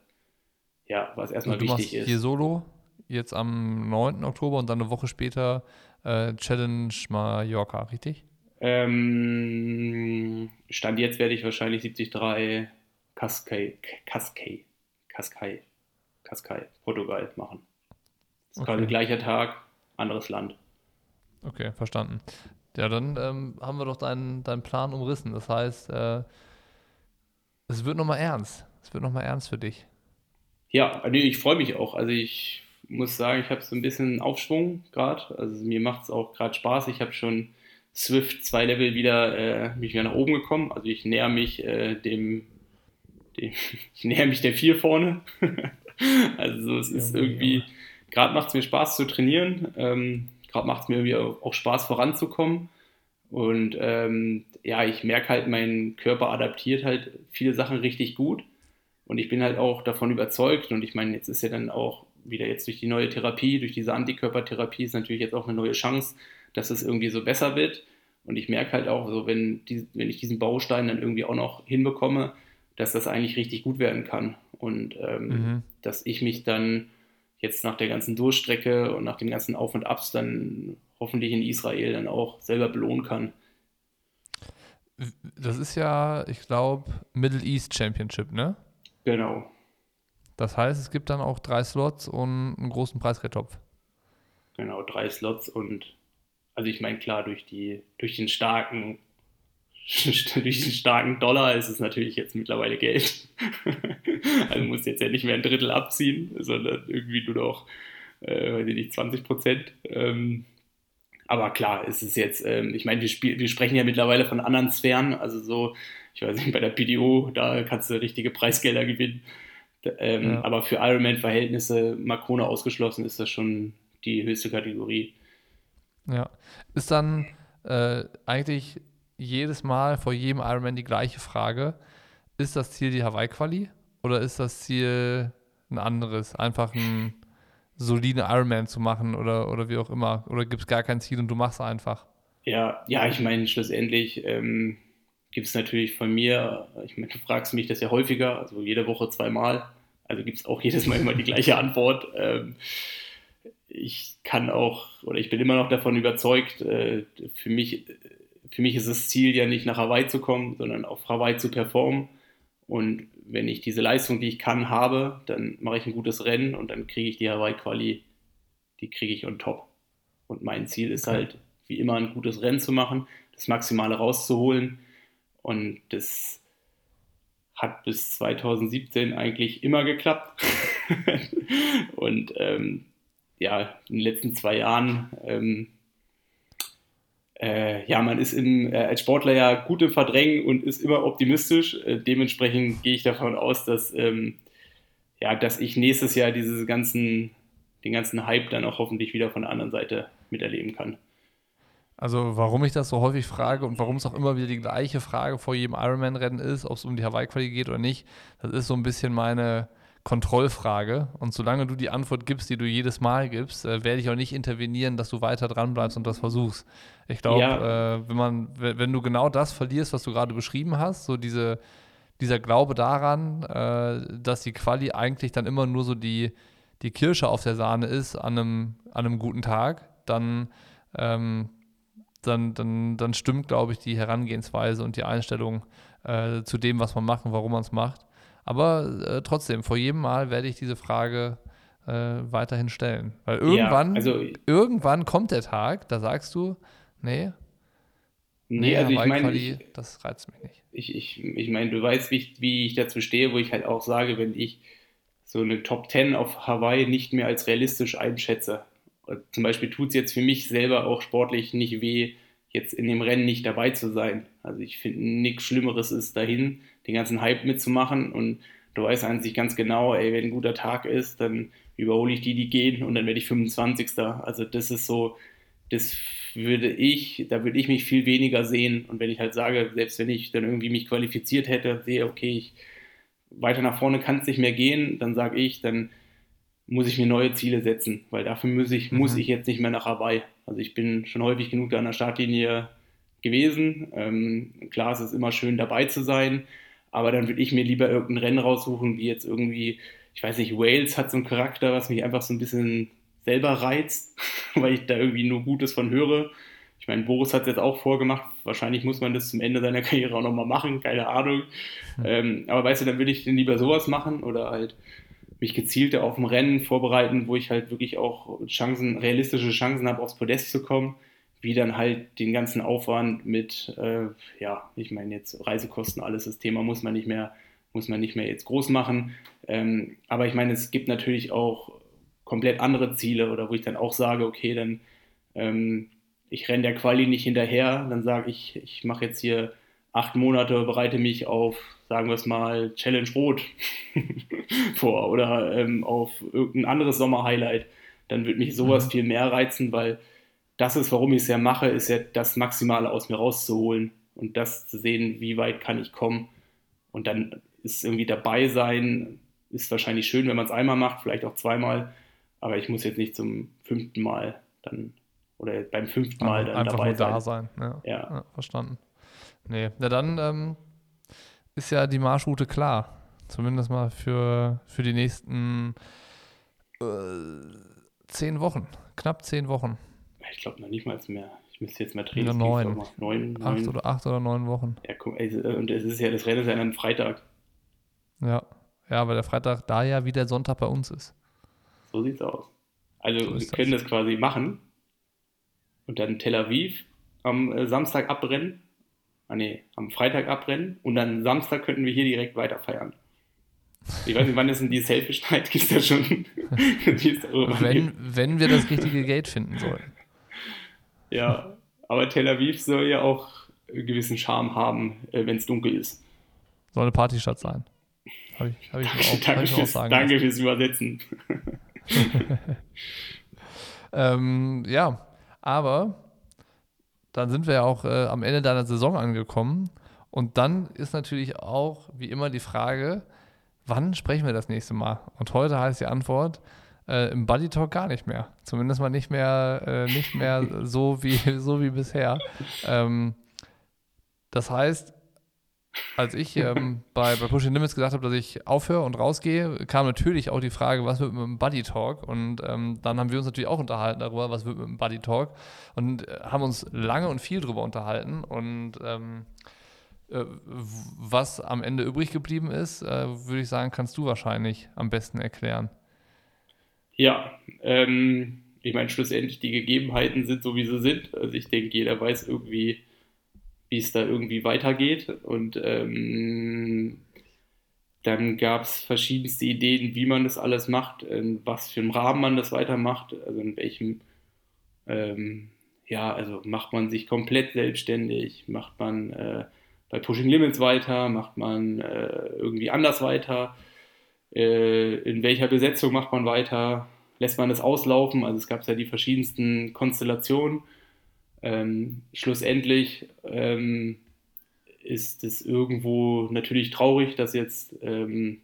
ja, was erstmal also wichtig ist. Hier solo, jetzt am 9. Oktober und dann eine Woche später äh, Challenge Mallorca, richtig? Ähm, Stand jetzt werde ich wahrscheinlich 73 Cascais, Cascais, Cascais, Cascais, Portugal machen. Das ist okay. quasi gleicher Tag, anderes Land. Okay, verstanden. Ja, dann ähm, haben wir doch deinen, deinen Plan umrissen. Das heißt, äh, es wird nochmal ernst. Es wird nochmal ernst für dich. Ja, nee, ich freue mich auch. Also ich muss sagen, ich habe so ein bisschen Aufschwung gerade. Also mir macht es auch gerade Spaß. Ich habe schon Swift zwei Level wieder, äh, mich wieder nach oben gekommen. Also ich näher mich äh, dem, dem, ich näher mich der vier vorne. also es ist irgendwie, gerade macht es mir Spaß zu trainieren. Ähm, gerade macht es mir irgendwie auch Spaß voranzukommen. Und ähm, ja, ich merke halt, mein Körper adaptiert halt viele Sachen richtig gut. Und ich bin halt auch davon überzeugt. Und ich meine, jetzt ist ja dann auch wieder jetzt durch die neue Therapie, durch diese Antikörpertherapie ist natürlich jetzt auch eine neue Chance, dass es irgendwie so besser wird. Und ich merke halt auch so, wenn, die, wenn ich diesen Baustein dann irgendwie auch noch hinbekomme, dass das eigentlich richtig gut werden kann. Und ähm, mhm. dass ich mich dann jetzt nach der ganzen Durchstrecke und nach den ganzen Auf und Abs dann hoffentlich in Israel dann auch selber belohnen kann. Das ist ja, ich glaube, Middle East Championship, ne? Genau. Das heißt, es gibt dann auch drei Slots und einen großen Preisgeldtopf. Genau, drei Slots und also ich meine, klar, durch, die, durch den starken durch den starken Dollar ist es natürlich jetzt mittlerweile Geld. also musst jetzt ja nicht mehr ein Drittel abziehen, sondern irgendwie nur noch, äh, weiß ich nicht, 20 Prozent. Ähm, aber klar, es ist jetzt, ähm, ich meine, wir, wir sprechen ja mittlerweile von anderen Sphären, also so, ich weiß nicht, bei der PDO, da kannst du richtige Preisgelder gewinnen. Ähm, ja. Aber für Ironman-Verhältnisse, Makone ausgeschlossen, ist das schon die höchste Kategorie. Ja. Ist dann äh, eigentlich jedes Mal vor jedem Ironman die gleiche Frage: Ist das Ziel die Hawaii-Quali oder ist das Ziel ein anderes? Einfach einen soliden Ironman zu machen oder, oder wie auch immer? Oder gibt es gar kein Ziel und du machst einfach? Ja, ja, ich meine, schlussendlich ähm, gibt es natürlich von mir, ich meine, du fragst mich das ja häufiger, also jede Woche zweimal, also gibt es auch jedes Mal immer die gleiche Antwort. Ähm, ich kann auch, oder ich bin immer noch davon überzeugt, äh, für, mich, für mich ist das Ziel ja nicht nach Hawaii zu kommen, sondern auf Hawaii zu performen. Und wenn ich diese Leistung, die ich kann, habe, dann mache ich ein gutes Rennen und dann kriege ich die Hawaii-Quali, die kriege ich on top. Und mein Ziel ist halt, wie immer, ein gutes Rennen zu machen, das Maximale rauszuholen. Und das hat bis 2017 eigentlich immer geklappt. und ähm, ja, in den letzten zwei Jahren, ähm, äh, ja, man ist im, äh, als Sportler ja gut im Verdrängen und ist immer optimistisch. Äh, dementsprechend gehe ich davon aus, dass, ähm, ja, dass ich nächstes Jahr diese ganzen, den ganzen Hype dann auch hoffentlich wieder von der anderen Seite miterleben kann. Also warum ich das so häufig frage und warum es auch immer wieder die gleiche Frage vor jedem Ironman-Rennen ist, ob es um die Hawaii-Quali geht oder nicht, das ist so ein bisschen meine, Kontrollfrage. Und solange du die Antwort gibst, die du jedes Mal gibst, äh, werde ich auch nicht intervenieren, dass du weiter dran bleibst und das versuchst. Ich glaube, ja. äh, wenn man, wenn du genau das verlierst, was du gerade beschrieben hast, so diese, dieser Glaube daran, äh, dass die Quali eigentlich dann immer nur so die, die Kirsche auf der Sahne ist an einem, an einem guten Tag, dann, ähm, dann, dann, dann stimmt, glaube ich, die Herangehensweise und die Einstellung äh, zu dem, was man macht und warum man es macht. Aber äh, trotzdem, vor jedem Mal werde ich diese Frage äh, weiterhin stellen. Weil irgendwann, ja, also, irgendwann kommt der Tag, da sagst du, nee, nee, nee also ich meine, das reizt mich nicht. Ich, ich, ich meine, du weißt, wie wie ich dazu stehe, wo ich halt auch sage, wenn ich so eine Top 10 auf Hawaii nicht mehr als realistisch einschätze. Zum Beispiel tut es jetzt für mich selber auch sportlich nicht weh, jetzt in dem Rennen nicht dabei zu sein. Also ich finde, nichts Schlimmeres ist dahin, den ganzen Hype mitzumachen und du weißt eigentlich ganz genau, ey, wenn ein guter Tag ist, dann überhole ich die, die gehen und dann werde ich 25. Also das ist so, das würde ich, da würde ich mich viel weniger sehen. Und wenn ich halt sage, selbst wenn ich dann irgendwie mich qualifiziert hätte, sehe, okay, ich, weiter nach vorne kann es nicht mehr gehen, dann sage ich, dann muss ich mir neue Ziele setzen, weil dafür muss ich, mhm. muss ich jetzt nicht mehr nach Hawaii. Also ich bin schon häufig genug da an der Startlinie gewesen. Ähm, klar, es ist immer schön dabei zu sein, aber dann würde ich mir lieber irgendein Rennen raussuchen, wie jetzt irgendwie, ich weiß nicht, Wales hat so einen Charakter, was mich einfach so ein bisschen selber reizt, weil ich da irgendwie nur Gutes von höre. Ich meine, Boris hat es jetzt auch vorgemacht. Wahrscheinlich muss man das zum Ende seiner Karriere auch nochmal machen, keine Ahnung. Mhm. Ähm, aber weißt du, dann würde ich lieber sowas machen oder halt mich gezielter auf ein Rennen vorbereiten, wo ich halt wirklich auch Chancen, realistische Chancen habe, aufs Podest zu kommen, wie dann halt den ganzen Aufwand mit, äh, ja, ich meine jetzt Reisekosten, alles das Thema muss man nicht mehr, muss man nicht mehr jetzt groß machen. Ähm, aber ich meine, es gibt natürlich auch komplett andere Ziele oder wo ich dann auch sage, okay, dann ähm, ich renne der Quali nicht hinterher, dann sage ich, ich mache jetzt hier acht Monate, bereite mich auf sagen wir es mal, Challenge Rot vor oder ähm, auf irgendein anderes Sommerhighlight, dann würde mich sowas mhm. viel mehr reizen, weil das ist, warum ich es ja mache, ist ja das Maximale aus mir rauszuholen und das zu sehen, wie weit kann ich kommen. Und dann ist irgendwie dabei sein, ist wahrscheinlich schön, wenn man es einmal macht, vielleicht auch zweimal, aber ich muss jetzt nicht zum fünften Mal dann oder beim fünften Mal dann Einfach dabei nur sein. da sein. Ja. Ja. ja. verstanden. Nee, na dann ähm, ist ja die Marschroute klar. Zumindest mal für, für die nächsten äh, zehn Wochen. Knapp zehn Wochen. Ich glaube noch nicht mal mehr. Ich müsste jetzt mal drehen. Oder neun. neun. Acht neun. oder acht oder neun Wochen. Ja, guck, also, und es ist ja, das Rennen ist ja dann Freitag. Ja. Ja, weil der Freitag da ja wie der Sonntag bei uns ist. So sieht's aus. Also so wir können das. das quasi machen und dann Tel Aviv am äh, Samstag abbrennen ah nee, am Freitag abbrennen und dann Samstag könnten wir hier direkt weiter feiern. Ich weiß nicht, wann ist denn die Selfish Night? Gibt es da schon? wenn, wenn wir das richtige Gate finden sollen. Ja, aber Tel Aviv soll ja auch einen gewissen Charme haben, äh, wenn es dunkel ist. Soll eine Partystadt sein. Habe ich, hab ich, auch, danke, hab ich fürs, sagen danke fürs Übersetzen. ähm, ja, aber dann sind wir ja auch äh, am Ende deiner Saison angekommen. Und dann ist natürlich auch, wie immer, die Frage, wann sprechen wir das nächste Mal? Und heute heißt die Antwort, äh, im Buddy Talk gar nicht mehr. Zumindest mal nicht mehr, äh, nicht mehr so, wie, so wie bisher. Ähm, das heißt, als ich ähm, bei, bei Pushing Limits gesagt habe, dass ich aufhöre und rausgehe, kam natürlich auch die Frage, was wird mit dem Buddy Talk? Und ähm, dann haben wir uns natürlich auch unterhalten darüber, was wird mit dem Buddy Talk und äh, haben uns lange und viel darüber unterhalten und ähm, äh, was am Ende übrig geblieben ist, äh, würde ich sagen, kannst du wahrscheinlich am besten erklären. Ja, ähm, ich meine, schlussendlich die Gegebenheiten sind so, wie sie sind. Also ich denke, jeder weiß irgendwie, wie es da irgendwie weitergeht. Und ähm, dann gab es verschiedenste Ideen, wie man das alles macht, in was für einem Rahmen man das weitermacht, also in welchem, ähm, ja, also macht man sich komplett selbstständig, macht man äh, bei Pushing Limits weiter, macht man äh, irgendwie anders weiter, äh, in welcher Besetzung macht man weiter, lässt man das auslaufen, also es gab ja die verschiedensten Konstellationen ähm, schlussendlich ähm, ist es irgendwo natürlich traurig, dass jetzt ähm,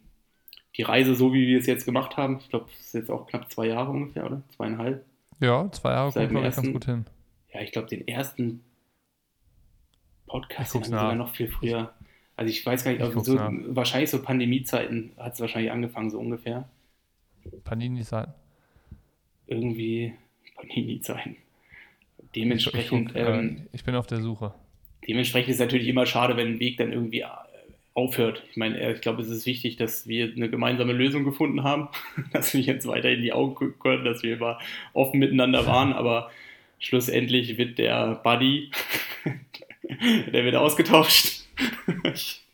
die Reise, so wie wir es jetzt gemacht haben, ich glaube, es ist jetzt auch knapp zwei Jahre ungefähr, oder? Zweieinhalb? Ja, zwei Jahre kommt, ich, ganz gut hin. Ja, ich glaube, den ersten Podcast haben wir sogar noch viel früher. Also ich weiß gar nicht, also so, wahrscheinlich so Pandemiezeiten hat es wahrscheinlich angefangen, so ungefähr. Panini-Zeiten? Irgendwie Panini-Zeiten. Dementsprechend. Ich, ich, ähm, ich, bin auf der Suche. Dementsprechend ist es natürlich immer schade, wenn ein Weg dann irgendwie äh, aufhört. Ich meine, äh, ich glaube, es ist wichtig, dass wir eine gemeinsame Lösung gefunden haben, dass wir jetzt weiter in die Augen gucken können, dass wir immer offen miteinander waren, aber schlussendlich wird der Buddy, der wird ausgetauscht. ich,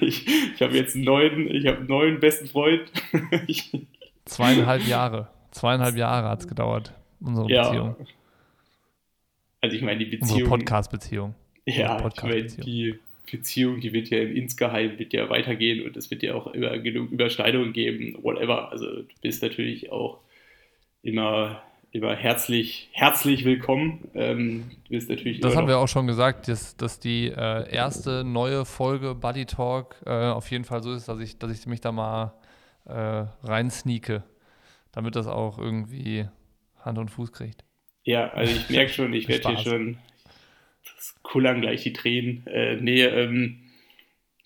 ich, ich habe jetzt einen neuen, ich habe einen neuen besten Freund. Zweieinhalb Jahre. Zweieinhalb Jahre hat es gedauert, unsere ja. Beziehung. Also ich meine, die Beziehung. Podcast-Beziehung. Ja, Podcast ich meine, die Beziehung, die wird ja insgeheim wird ja weitergehen und es wird ja auch immer genug Überschneidungen geben, whatever. Also du bist natürlich auch immer, immer herzlich, herzlich willkommen. Ähm, du bist natürlich das haben wir auch schon gesagt, dass, dass die äh, erste neue Folge Buddy Talk äh, auf jeden Fall so ist, dass ich, dass ich mich da mal äh, rein sneake, damit das auch irgendwie Hand und Fuß kriegt. Ja, also ich merke schon, ich werde hier schon, das kullern gleich die Tränen. Äh, nee, ähm,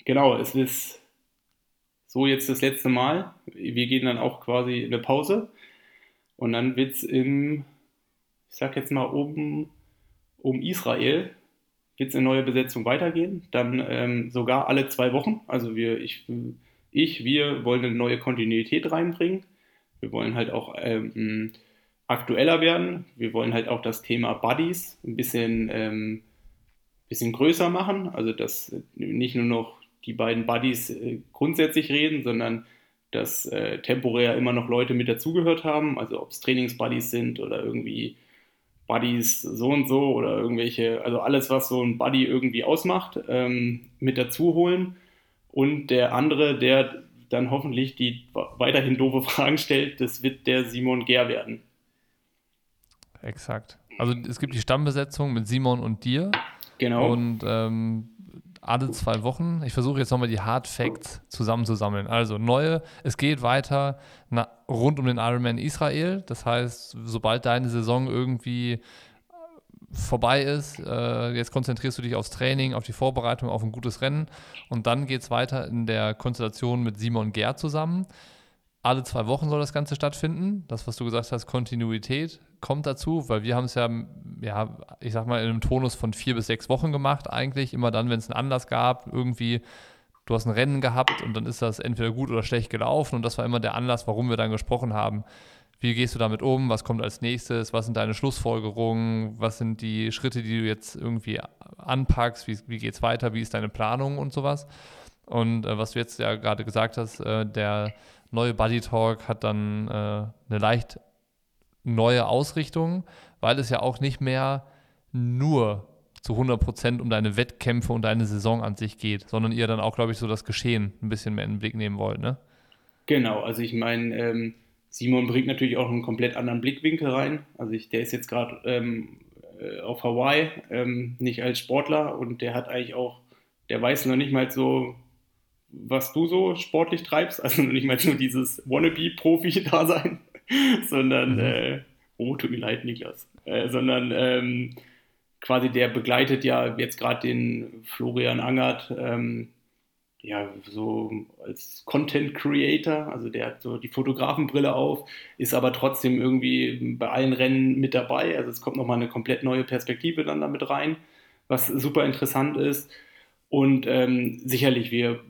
genau, es ist so jetzt das letzte Mal. Wir gehen dann auch quasi in eine Pause. Und dann wird es im, ich sag jetzt mal, um, um Israel wird es eine neue Besetzung weitergehen. Dann ähm, sogar alle zwei Wochen. Also wir, ich, ich, wir wollen eine neue Kontinuität reinbringen. Wir wollen halt auch ähm, aktueller werden. Wir wollen halt auch das Thema Buddies ein bisschen, ähm, bisschen größer machen. Also dass nicht nur noch die beiden Buddies äh, grundsätzlich reden, sondern dass äh, temporär immer noch Leute mit dazugehört haben. Also ob es Trainingsbuddies sind oder irgendwie Buddies so und so oder irgendwelche, also alles, was so ein Buddy irgendwie ausmacht, ähm, mit dazu holen. Und der andere, der dann hoffentlich die weiterhin doofe Fragen stellt, das wird der Simon Ger werden. Exakt. Also es gibt die Stammbesetzung mit Simon und dir. Genau. Und ähm, alle zwei Wochen. Ich versuche jetzt nochmal die Hard Facts zusammenzusammeln. Also neue, es geht weiter na, rund um den Ironman Israel. Das heißt, sobald deine Saison irgendwie äh, vorbei ist, äh, jetzt konzentrierst du dich aufs Training, auf die Vorbereitung, auf ein gutes Rennen. Und dann geht es weiter in der Konstellation mit Simon Gerd zusammen. Alle zwei Wochen soll das Ganze stattfinden. Das, was du gesagt hast, Kontinuität kommt dazu, weil wir haben es ja, ja, ich sag mal, in einem Tonus von vier bis sechs Wochen gemacht, eigentlich. Immer dann, wenn es einen Anlass gab, irgendwie, du hast ein Rennen gehabt und dann ist das entweder gut oder schlecht gelaufen. Und das war immer der Anlass, warum wir dann gesprochen haben. Wie gehst du damit um? Was kommt als nächstes? Was sind deine Schlussfolgerungen? Was sind die Schritte, die du jetzt irgendwie anpackst? Wie, wie geht es weiter? Wie ist deine Planung und sowas? Und äh, was du jetzt ja gerade gesagt hast, äh, der neue Buddy Talk hat dann äh, eine leicht neue Ausrichtung, weil es ja auch nicht mehr nur zu 100 Prozent um deine Wettkämpfe und deine Saison an sich geht, sondern ihr dann auch, glaube ich, so das Geschehen ein bisschen mehr in den Blick nehmen wollt, ne? Genau, also ich meine, ähm, Simon bringt natürlich auch einen komplett anderen Blickwinkel rein. Also ich, der ist jetzt gerade ähm, äh, auf Hawaii, ähm, nicht als Sportler und der hat eigentlich auch, der weiß noch nicht mal so, was du so sportlich treibst, also nicht mal nur dieses Wannabe-Profi-Dasein, sondern, mhm. äh, oh, tut mir leid, Niklas, äh, sondern ähm, quasi der begleitet ja jetzt gerade den Florian Angert, ähm, ja, so als Content Creator, also der hat so die Fotografenbrille auf, ist aber trotzdem irgendwie bei allen Rennen mit dabei, also es kommt nochmal eine komplett neue Perspektive dann damit rein, was super interessant ist. Und ähm, sicherlich, wir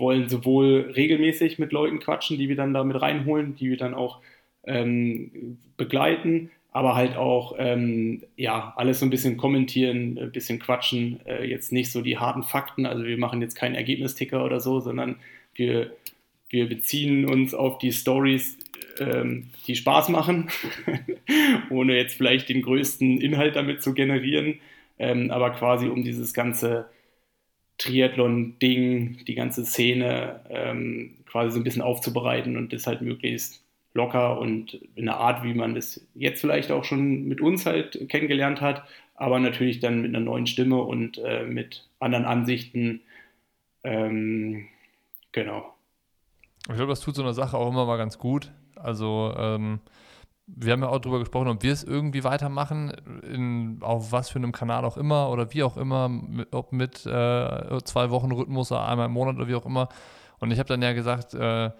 wollen sowohl regelmäßig mit Leuten quatschen, die wir dann da mit reinholen, die wir dann auch ähm, begleiten, aber halt auch ähm, ja alles so ein bisschen kommentieren, ein bisschen quatschen, äh, jetzt nicht so die harten Fakten, also wir machen jetzt keinen Ergebnisticker oder so, sondern wir, wir beziehen uns auf die Stories, ähm, die Spaß machen, ohne jetzt vielleicht den größten Inhalt damit zu generieren, ähm, aber quasi um dieses ganze Triathlon-Ding, die ganze Szene ähm, quasi so ein bisschen aufzubereiten und das halt möglichst locker und in einer Art, wie man das jetzt vielleicht auch schon mit uns halt kennengelernt hat, aber natürlich dann mit einer neuen Stimme und äh, mit anderen Ansichten. Ähm, genau. Ich glaube, das tut so eine Sache auch immer mal ganz gut. Also ähm, wir haben ja auch darüber gesprochen, ob wir es irgendwie weitermachen, in, auf was für einem Kanal auch immer oder wie auch immer, ob mit äh, zwei Wochen Rhythmus oder einmal im Monat oder wie auch immer. Und ich habe dann ja gesagt, äh,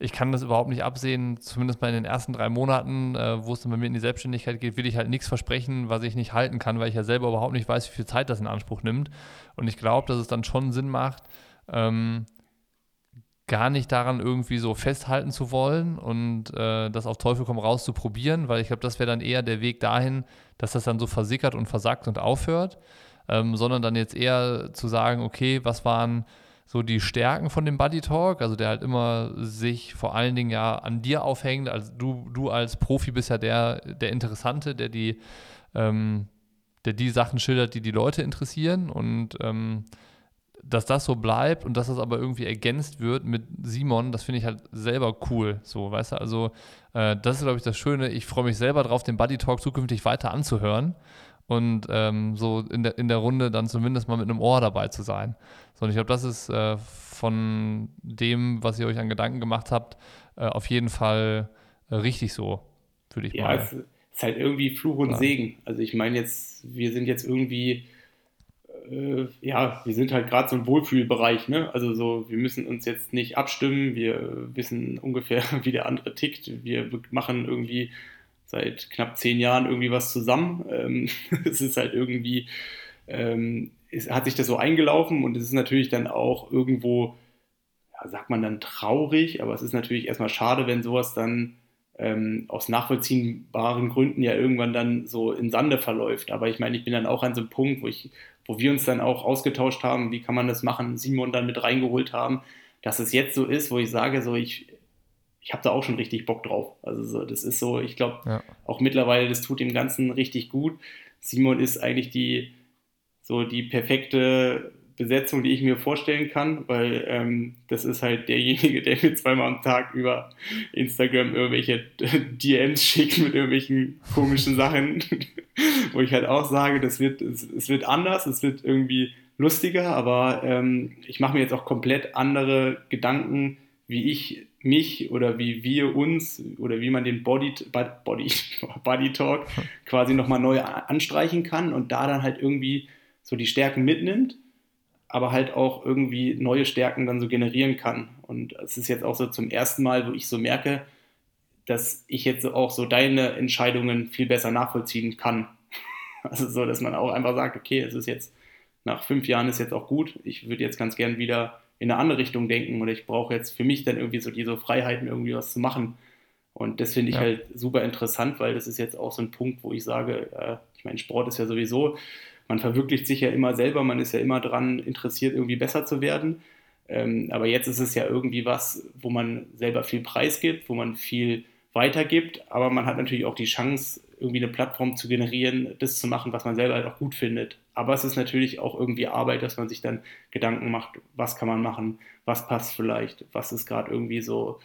ich kann das überhaupt nicht absehen, zumindest mal in den ersten drei Monaten, äh, wo es dann bei mir in die Selbstständigkeit geht, will ich halt nichts versprechen, was ich nicht halten kann, weil ich ja selber überhaupt nicht weiß, wie viel Zeit das in Anspruch nimmt. Und ich glaube, dass es dann schon Sinn macht, ähm, gar nicht daran irgendwie so festhalten zu wollen und äh, das auf Teufel komm raus zu probieren, weil ich glaube, das wäre dann eher der Weg dahin, dass das dann so versickert und versackt und aufhört, ähm, sondern dann jetzt eher zu sagen, okay, was waren so die Stärken von dem Buddy Talk, also der halt immer sich vor allen Dingen ja an dir aufhängt, also du, du als Profi bist ja der, der Interessante, der die, ähm, der die Sachen schildert, die die Leute interessieren und ähm, dass das so bleibt und dass das aber irgendwie ergänzt wird mit Simon, das finde ich halt selber cool. So, weißt du, also äh, das ist, glaube ich, das Schöne. Ich freue mich selber drauf, den Buddy Talk zukünftig weiter anzuhören und ähm, so in der, in der Runde dann zumindest mal mit einem Ohr dabei zu sein. So, und ich glaube, das ist äh, von dem, was ihr euch an Gedanken gemacht habt, äh, auf jeden Fall äh, richtig so, würde ich ja, mal. Ja, es ist halt irgendwie Fluch und ja. Segen. Also ich meine jetzt, wir sind jetzt irgendwie äh, ja, wir sind halt gerade so ein Wohlfühlbereich, ne? Also so, wir müssen uns jetzt nicht abstimmen, wir wissen ungefähr, wie der andere tickt. Wir machen irgendwie seit knapp zehn Jahren irgendwie was zusammen. Ähm, es ist halt irgendwie, ähm, es hat sich das so eingelaufen und es ist natürlich dann auch irgendwo, ja, sagt man dann traurig, aber es ist natürlich erstmal schade, wenn sowas dann ähm, aus nachvollziehbaren Gründen ja irgendwann dann so in Sande verläuft. Aber ich meine, ich bin dann auch an so einem Punkt, wo ich, wo wir uns dann auch ausgetauscht haben, wie kann man das machen, Simon dann mit reingeholt haben, dass es jetzt so ist, wo ich sage, so ich, ich habe da auch schon richtig Bock drauf. Also so, das ist so, ich glaube, ja. auch mittlerweile, das tut dem Ganzen richtig gut. Simon ist eigentlich die so die perfekte Besetzung, die ich mir vorstellen kann, weil ähm, das ist halt derjenige, der mir zweimal am Tag über Instagram irgendwelche DMs schickt mit irgendwelchen komischen Sachen, wo ich halt auch sage, das wird, es, es wird anders, es wird irgendwie lustiger, aber ähm, ich mache mir jetzt auch komplett andere Gedanken, wie ich mich oder wie wir uns oder wie man den Body, Body, Body Talk quasi nochmal neu anstreichen kann und da dann halt irgendwie so die Stärken mitnimmt aber halt auch irgendwie neue Stärken dann so generieren kann. Und es ist jetzt auch so zum ersten Mal, wo ich so merke, dass ich jetzt auch so deine Entscheidungen viel besser nachvollziehen kann. Also so, dass man auch einfach sagt, okay, es ist jetzt nach fünf Jahren ist jetzt auch gut. Ich würde jetzt ganz gern wieder in eine andere Richtung denken oder ich brauche jetzt für mich dann irgendwie so diese Freiheiten, irgendwie was zu machen. Und das finde ich ja. halt super interessant, weil das ist jetzt auch so ein Punkt, wo ich sage, äh, ich meine, Sport ist ja sowieso man verwirklicht sich ja immer selber, man ist ja immer daran interessiert, irgendwie besser zu werden. Ähm, aber jetzt ist es ja irgendwie was, wo man selber viel Preis gibt, wo man viel weitergibt, aber man hat natürlich auch die Chance, irgendwie eine Plattform zu generieren, das zu machen, was man selber halt auch gut findet. Aber es ist natürlich auch irgendwie Arbeit, dass man sich dann Gedanken macht, was kann man machen, was passt vielleicht, was ist gerade irgendwie so,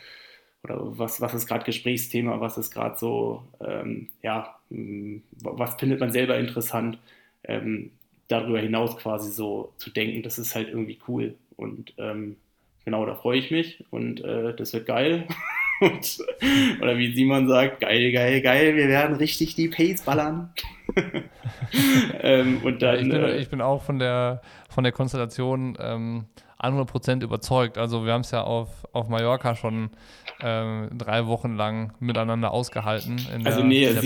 oder was, was ist gerade Gesprächsthema, was ist gerade so, ähm, ja, was findet man selber interessant ähm, darüber hinaus quasi so zu denken, das ist halt irgendwie cool. Und ähm, genau, da freue ich mich und äh, das wird geil. und, oder wie Simon sagt, geil, geil, geil, wir werden richtig die Pace ballern. ähm, und dann, ich, bin, äh, ich, bin, auch von der, von der Konstellation ähm, 100% überzeugt. Also wir haben es ja auf, auf Mallorca schon ähm, drei Wochen lang miteinander ausgehalten. In also der, nee, in der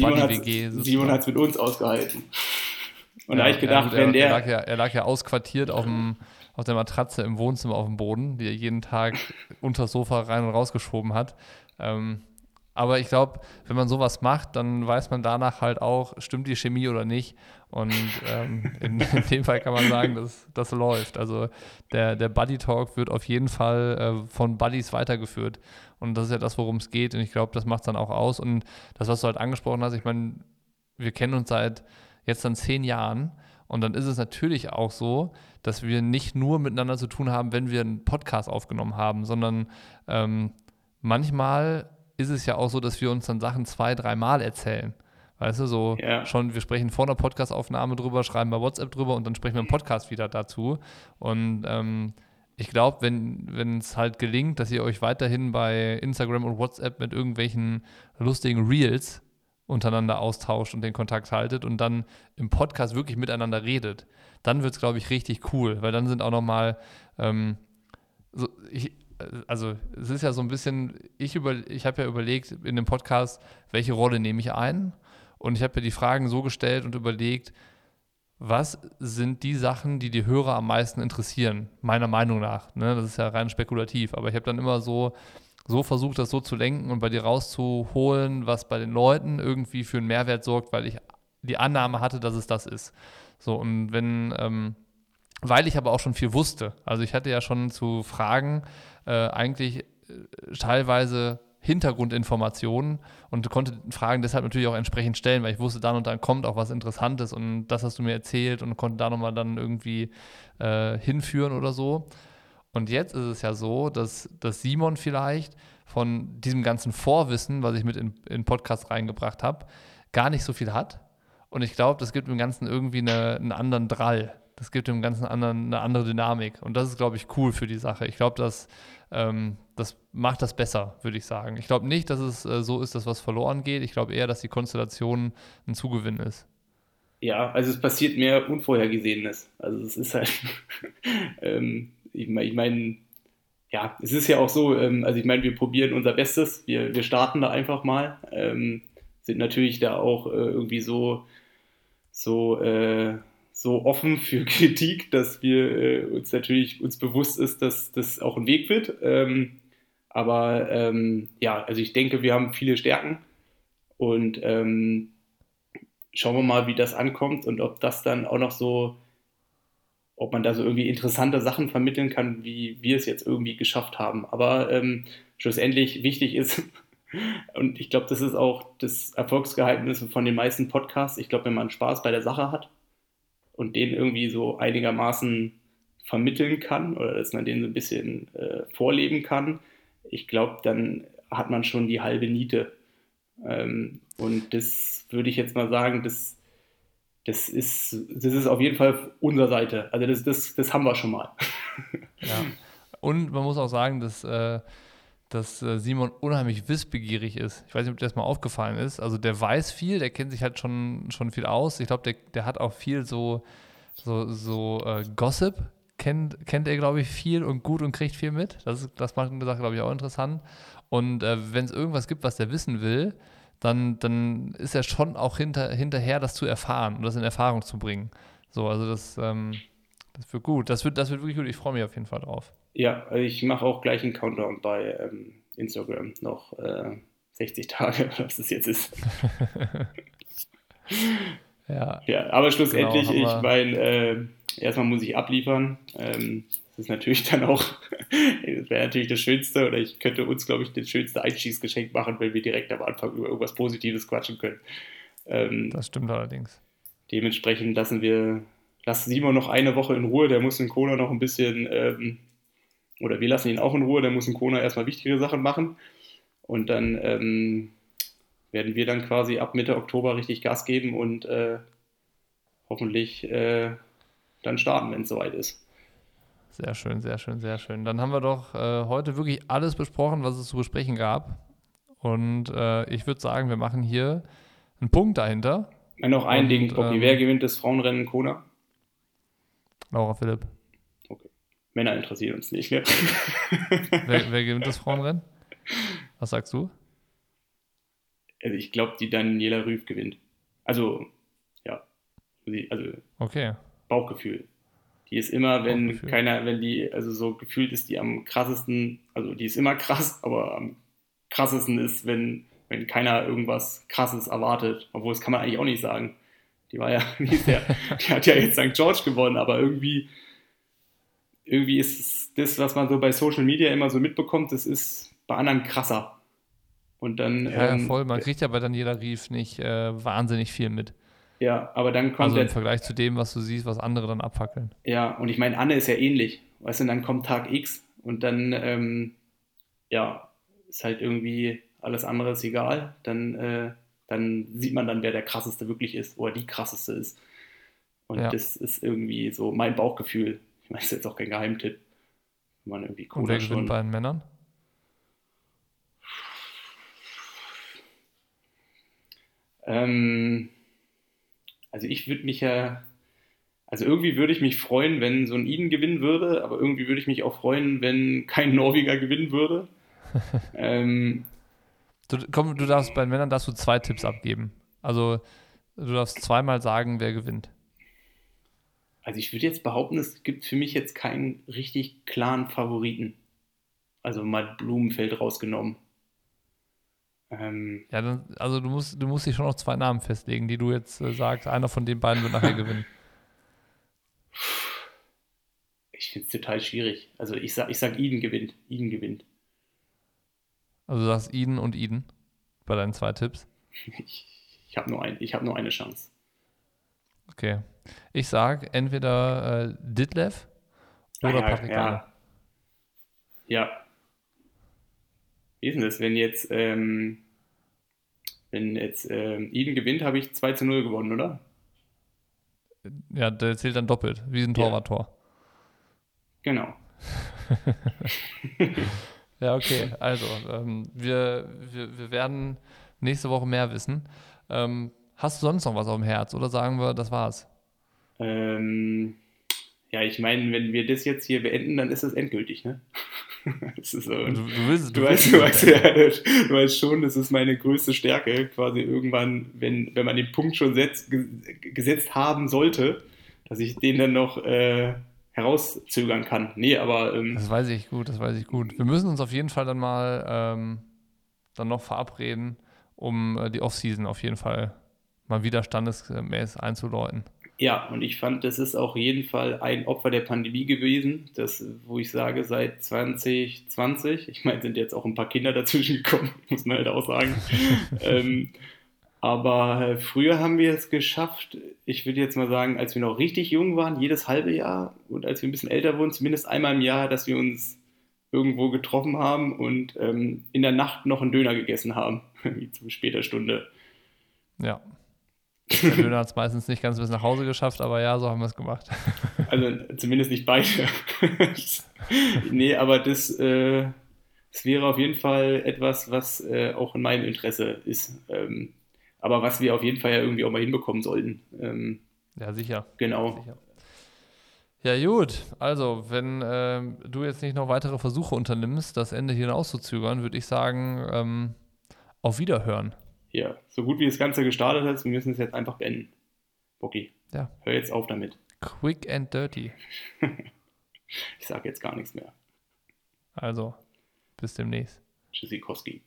Simon hat es mit uns ausgehalten. Und ja, da habe ich gedacht, ja, wenn der. Er lag, ja, er lag ja ausquartiert auf, dem, auf der Matratze im Wohnzimmer auf dem Boden, die er jeden Tag unter das Sofa rein und rausgeschoben hat. Ähm, aber ich glaube, wenn man sowas macht, dann weiß man danach halt auch, stimmt die Chemie oder nicht. Und ähm, in, in, dem Fall kann man sagen, dass das läuft. Also der, der Buddy Talk wird auf jeden Fall äh, von Buddies weitergeführt. Und das ist ja das, worum es geht. Und ich glaube, das macht es dann auch aus. Und das, was du halt angesprochen hast, ich meine, wir kennen uns seit jetzt dann zehn Jahren. Und dann ist es natürlich auch so, dass wir nicht nur miteinander zu tun haben, wenn wir einen Podcast aufgenommen haben, sondern ähm, manchmal ist es ja auch so, dass wir uns dann Sachen zwei, dreimal erzählen. Weißt du, so ja. schon, wir sprechen vor einer Podcastaufnahme drüber, schreiben bei WhatsApp drüber und dann sprechen wir im Podcast wieder dazu. Und ähm, ich glaube, wenn es halt gelingt, dass ihr euch weiterhin bei Instagram und WhatsApp mit irgendwelchen lustigen Reels untereinander austauscht und den Kontakt haltet und dann im Podcast wirklich miteinander redet, dann wird es, glaube ich, richtig cool, weil dann sind auch nochmal, ähm, so, also es ist ja so ein bisschen, ich, ich habe ja überlegt in dem Podcast, welche Rolle nehme ich ein und ich habe ja die Fragen so gestellt und überlegt, was sind die Sachen, die die Hörer am meisten interessieren, meiner Meinung nach. Ne? Das ist ja rein spekulativ, aber ich habe dann immer so so versucht, das so zu lenken und bei dir rauszuholen, was bei den Leuten irgendwie für einen Mehrwert sorgt, weil ich die Annahme hatte, dass es das ist. So, und wenn, ähm, weil ich aber auch schon viel wusste, also ich hatte ja schon zu Fragen äh, eigentlich äh, teilweise Hintergrundinformationen und konnte Fragen deshalb natürlich auch entsprechend stellen, weil ich wusste, dann und dann kommt auch was Interessantes und das hast du mir erzählt und konnte da nochmal dann irgendwie äh, hinführen oder so. Und jetzt ist es ja so, dass, dass Simon vielleicht von diesem ganzen Vorwissen, was ich mit in, in Podcast reingebracht habe, gar nicht so viel hat. Und ich glaube, das gibt dem Ganzen irgendwie eine, einen anderen Drall. Das gibt dem Ganzen anderen, eine andere Dynamik. Und das ist, glaube ich, cool für die Sache. Ich glaube, das, ähm, das macht das besser, würde ich sagen. Ich glaube nicht, dass es äh, so ist, dass was verloren geht. Ich glaube eher, dass die Konstellation ein Zugewinn ist. Ja, also es passiert mehr Unvorhergesehenes. Also es ist halt, ähm, ich meine, ich mein, ja, es ist ja auch so, ähm, also ich meine, wir probieren unser Bestes, wir, wir starten da einfach mal. Ähm, sind natürlich da auch äh, irgendwie so, so, äh, so offen für Kritik, dass wir äh, uns natürlich uns bewusst ist, dass das auch ein Weg wird. Ähm, aber ähm, ja, also ich denke, wir haben viele Stärken und ähm, schauen wir mal, wie das ankommt und ob das dann auch noch so, ob man da so irgendwie interessante Sachen vermitteln kann, wie wir es jetzt irgendwie geschafft haben. Aber ähm, schlussendlich wichtig ist, und ich glaube, das ist auch das Erfolgsgeheimnis von den meisten Podcasts. Ich glaube, wenn man Spaß bei der Sache hat und den irgendwie so einigermaßen vermitteln kann oder dass man den so ein bisschen äh, vorleben kann, ich glaube, dann hat man schon die halbe Niete. Ähm, und das würde ich jetzt mal sagen, das, das, ist, das ist auf jeden Fall unsere Seite. Also das, das, das haben wir schon mal. Ja. Und man muss auch sagen, dass, äh, dass äh, Simon unheimlich wissbegierig ist. Ich weiß nicht, ob dir das mal aufgefallen ist. Also der weiß viel, der kennt sich halt schon, schon viel aus. Ich glaube, der, der hat auch viel so, so, so äh, Gossip kennt, kennt er, glaube ich, viel und gut und kriegt viel mit. Das, ist, das macht eine Sache, glaube ich, auch interessant. Und äh, wenn es irgendwas gibt, was der wissen will, dann, dann ist er schon auch hinter, hinterher, das zu erfahren und das in Erfahrung zu bringen. So, also das, ähm, das wird gut. Das wird, das wird wirklich gut. Ich freue mich auf jeden Fall drauf. Ja, ich mache auch gleich einen Countdown bei ähm, Instagram. Noch äh, 60 Tage, was es jetzt ist. ja. ja, aber schlussendlich, genau, ich meine, äh, erstmal muss ich abliefern. Ähm, das ist natürlich dann auch, das wäre natürlich das Schönste, oder ich könnte uns, glaube ich, das schönste Einschießgeschenk machen, wenn wir direkt am Anfang über irgendwas Positives quatschen können. Ähm, das stimmt allerdings. Dementsprechend lassen wir, lassen Simon noch eine Woche in Ruhe, der muss in Kona noch ein bisschen, ähm, oder wir lassen ihn auch in Ruhe, der muss in Kona erstmal wichtige Sachen machen. Und dann ähm, werden wir dann quasi ab Mitte Oktober richtig Gas geben und äh, hoffentlich äh, dann starten, wenn es soweit ist. Sehr schön, sehr schön, sehr schön. Dann haben wir doch äh, heute wirklich alles besprochen, was es zu besprechen gab. Und äh, ich würde sagen, wir machen hier einen Punkt dahinter. Ja, noch ein Und, Ding, Bobby. Ähm, Wer gewinnt das Frauenrennen in Kona? Laura Philipp. Okay. Männer interessieren uns nicht, ne? wer, wer gewinnt das Frauenrennen? Was sagst du? Also ich glaube, die Daniela Rüff gewinnt. Also, ja. Also, okay. Bauchgefühl. Die ist immer, wenn keiner, wenn die, also so gefühlt ist die am krassesten, also die ist immer krass, aber am krassesten ist, wenn, wenn keiner irgendwas krasses erwartet. Obwohl, das kann man eigentlich auch nicht sagen. Die war ja, die, ja, die hat ja jetzt St. George gewonnen, aber irgendwie, irgendwie ist das, was man so bei Social Media immer so mitbekommt, das ist bei anderen krasser. Und dann. Ja, ähm, voll. Man kriegt ja bei Daniela Rief nicht äh, wahnsinnig viel mit. Ja, aber dann kommt Also im Vergleich zu dem, was du siehst, was andere dann abfackeln. Ja, und ich meine, Anne ist ja ähnlich. Weißt du, dann kommt Tag X und dann, ähm, ja, ist halt irgendwie alles andere ist egal. Dann, äh, dann sieht man dann, wer der krasseste wirklich ist oder die krasseste ist. Und ja. das ist irgendwie so mein Bauchgefühl. Ich meine, das ist jetzt auch kein Geheimtipp. Wenn man irgendwie und wer gewinnt bei den Männern? Ähm, also ich würde mich ja, also irgendwie würde ich mich freuen, wenn so ein Iden gewinnen würde, aber irgendwie würde ich mich auch freuen, wenn kein Norweger gewinnen würde. ähm, du, komm, du darfst bei den Männern darfst du zwei Tipps abgeben. Also du darfst zweimal sagen, wer gewinnt. Also ich würde jetzt behaupten, es gibt für mich jetzt keinen richtig klaren Favoriten. Also mal Blumenfeld rausgenommen. Ähm, ja, dann, also du musst, du musst dich schon noch zwei Namen festlegen, die du jetzt äh, sagst. Einer von den beiden wird nachher gewinnen. Ich finde es total schwierig. Also ich sag, ich sag, Eden gewinnt. Eden gewinnt. Also du sagst Eden und Eden bei deinen zwei Tipps? Ich, ich habe nur, ein, hab nur eine Chance. Okay. Ich sag entweder äh, Ditlev oder ja, Patrick ja. ja, wie ist denn das, wenn jetzt, ähm, wenn jetzt ähm, Eden gewinnt, habe ich 2 zu 0 gewonnen, oder? Ja, der zählt dann doppelt, wie ein Torwarttor. Ja. Genau. ja, okay. Also, ähm, wir, wir, wir werden nächste Woche mehr wissen. Ähm, hast du sonst noch was auf dem Herz oder sagen wir, das war's? Ähm, ja, ich meine, wenn wir das jetzt hier beenden, dann ist es endgültig, ne? so, Du, du, willst, du, du, weißt, du, es weißt, ja, du weißt schon, das ist meine größte Stärke, quasi irgendwann, wenn, wenn man den Punkt schon setzt, ge- gesetzt haben sollte, dass ich den dann noch äh, herauszögern kann. Nee, aber ähm, Das weiß ich gut, das weiß ich gut. Wir müssen uns auf jeden Fall dann mal ähm, dann noch verabreden, um äh, die Offseason auf jeden Fall mal wieder standesgemäß einzuläuten. Ja, und ich fand, das ist auch jeden Fall ein Opfer der Pandemie gewesen, das, wo ich sage, seit 2020, ich meine, sind jetzt auch ein paar Kinder dazwischen gekommen, muss man halt auch sagen. ähm, aber äh, früher haben wir es geschafft, ich würde jetzt mal sagen, als wir noch richtig jung waren, jedes halbe Jahr und als wir ein bisschen älter wurden, zumindest einmal im Jahr, dass wir uns irgendwo getroffen haben und ähm, in der Nacht noch einen Döner gegessen haben, wie zu später Stunde. Ja. Der Döner hat es meistens nicht ganz bis nach Hause geschafft, aber ja, so haben wir es gemacht. Also zumindest nicht beide. nee, aber das, äh, das wäre auf jeden Fall etwas, was äh, auch in meinem Interesse ist. Ähm, aber was wir auf jeden Fall ja irgendwie auch mal hinbekommen sollten. Ähm, Ja, sicher. genau. sicher. Ja, gut. Also, wenn ähm, du jetzt nicht noch weitere Versuche unternimmst, das Ende hier auszuzögern, würde ich sagen, ähm, auf Wiederhören. Ja, so gut wie das Ganze gestartet ist, wir müssen es jetzt einfach beenden. Bocky, Ja. hör jetzt auf damit. Quick and dirty. Ich sage jetzt gar nichts mehr. Also, bis demnächst. Tschüssikowski.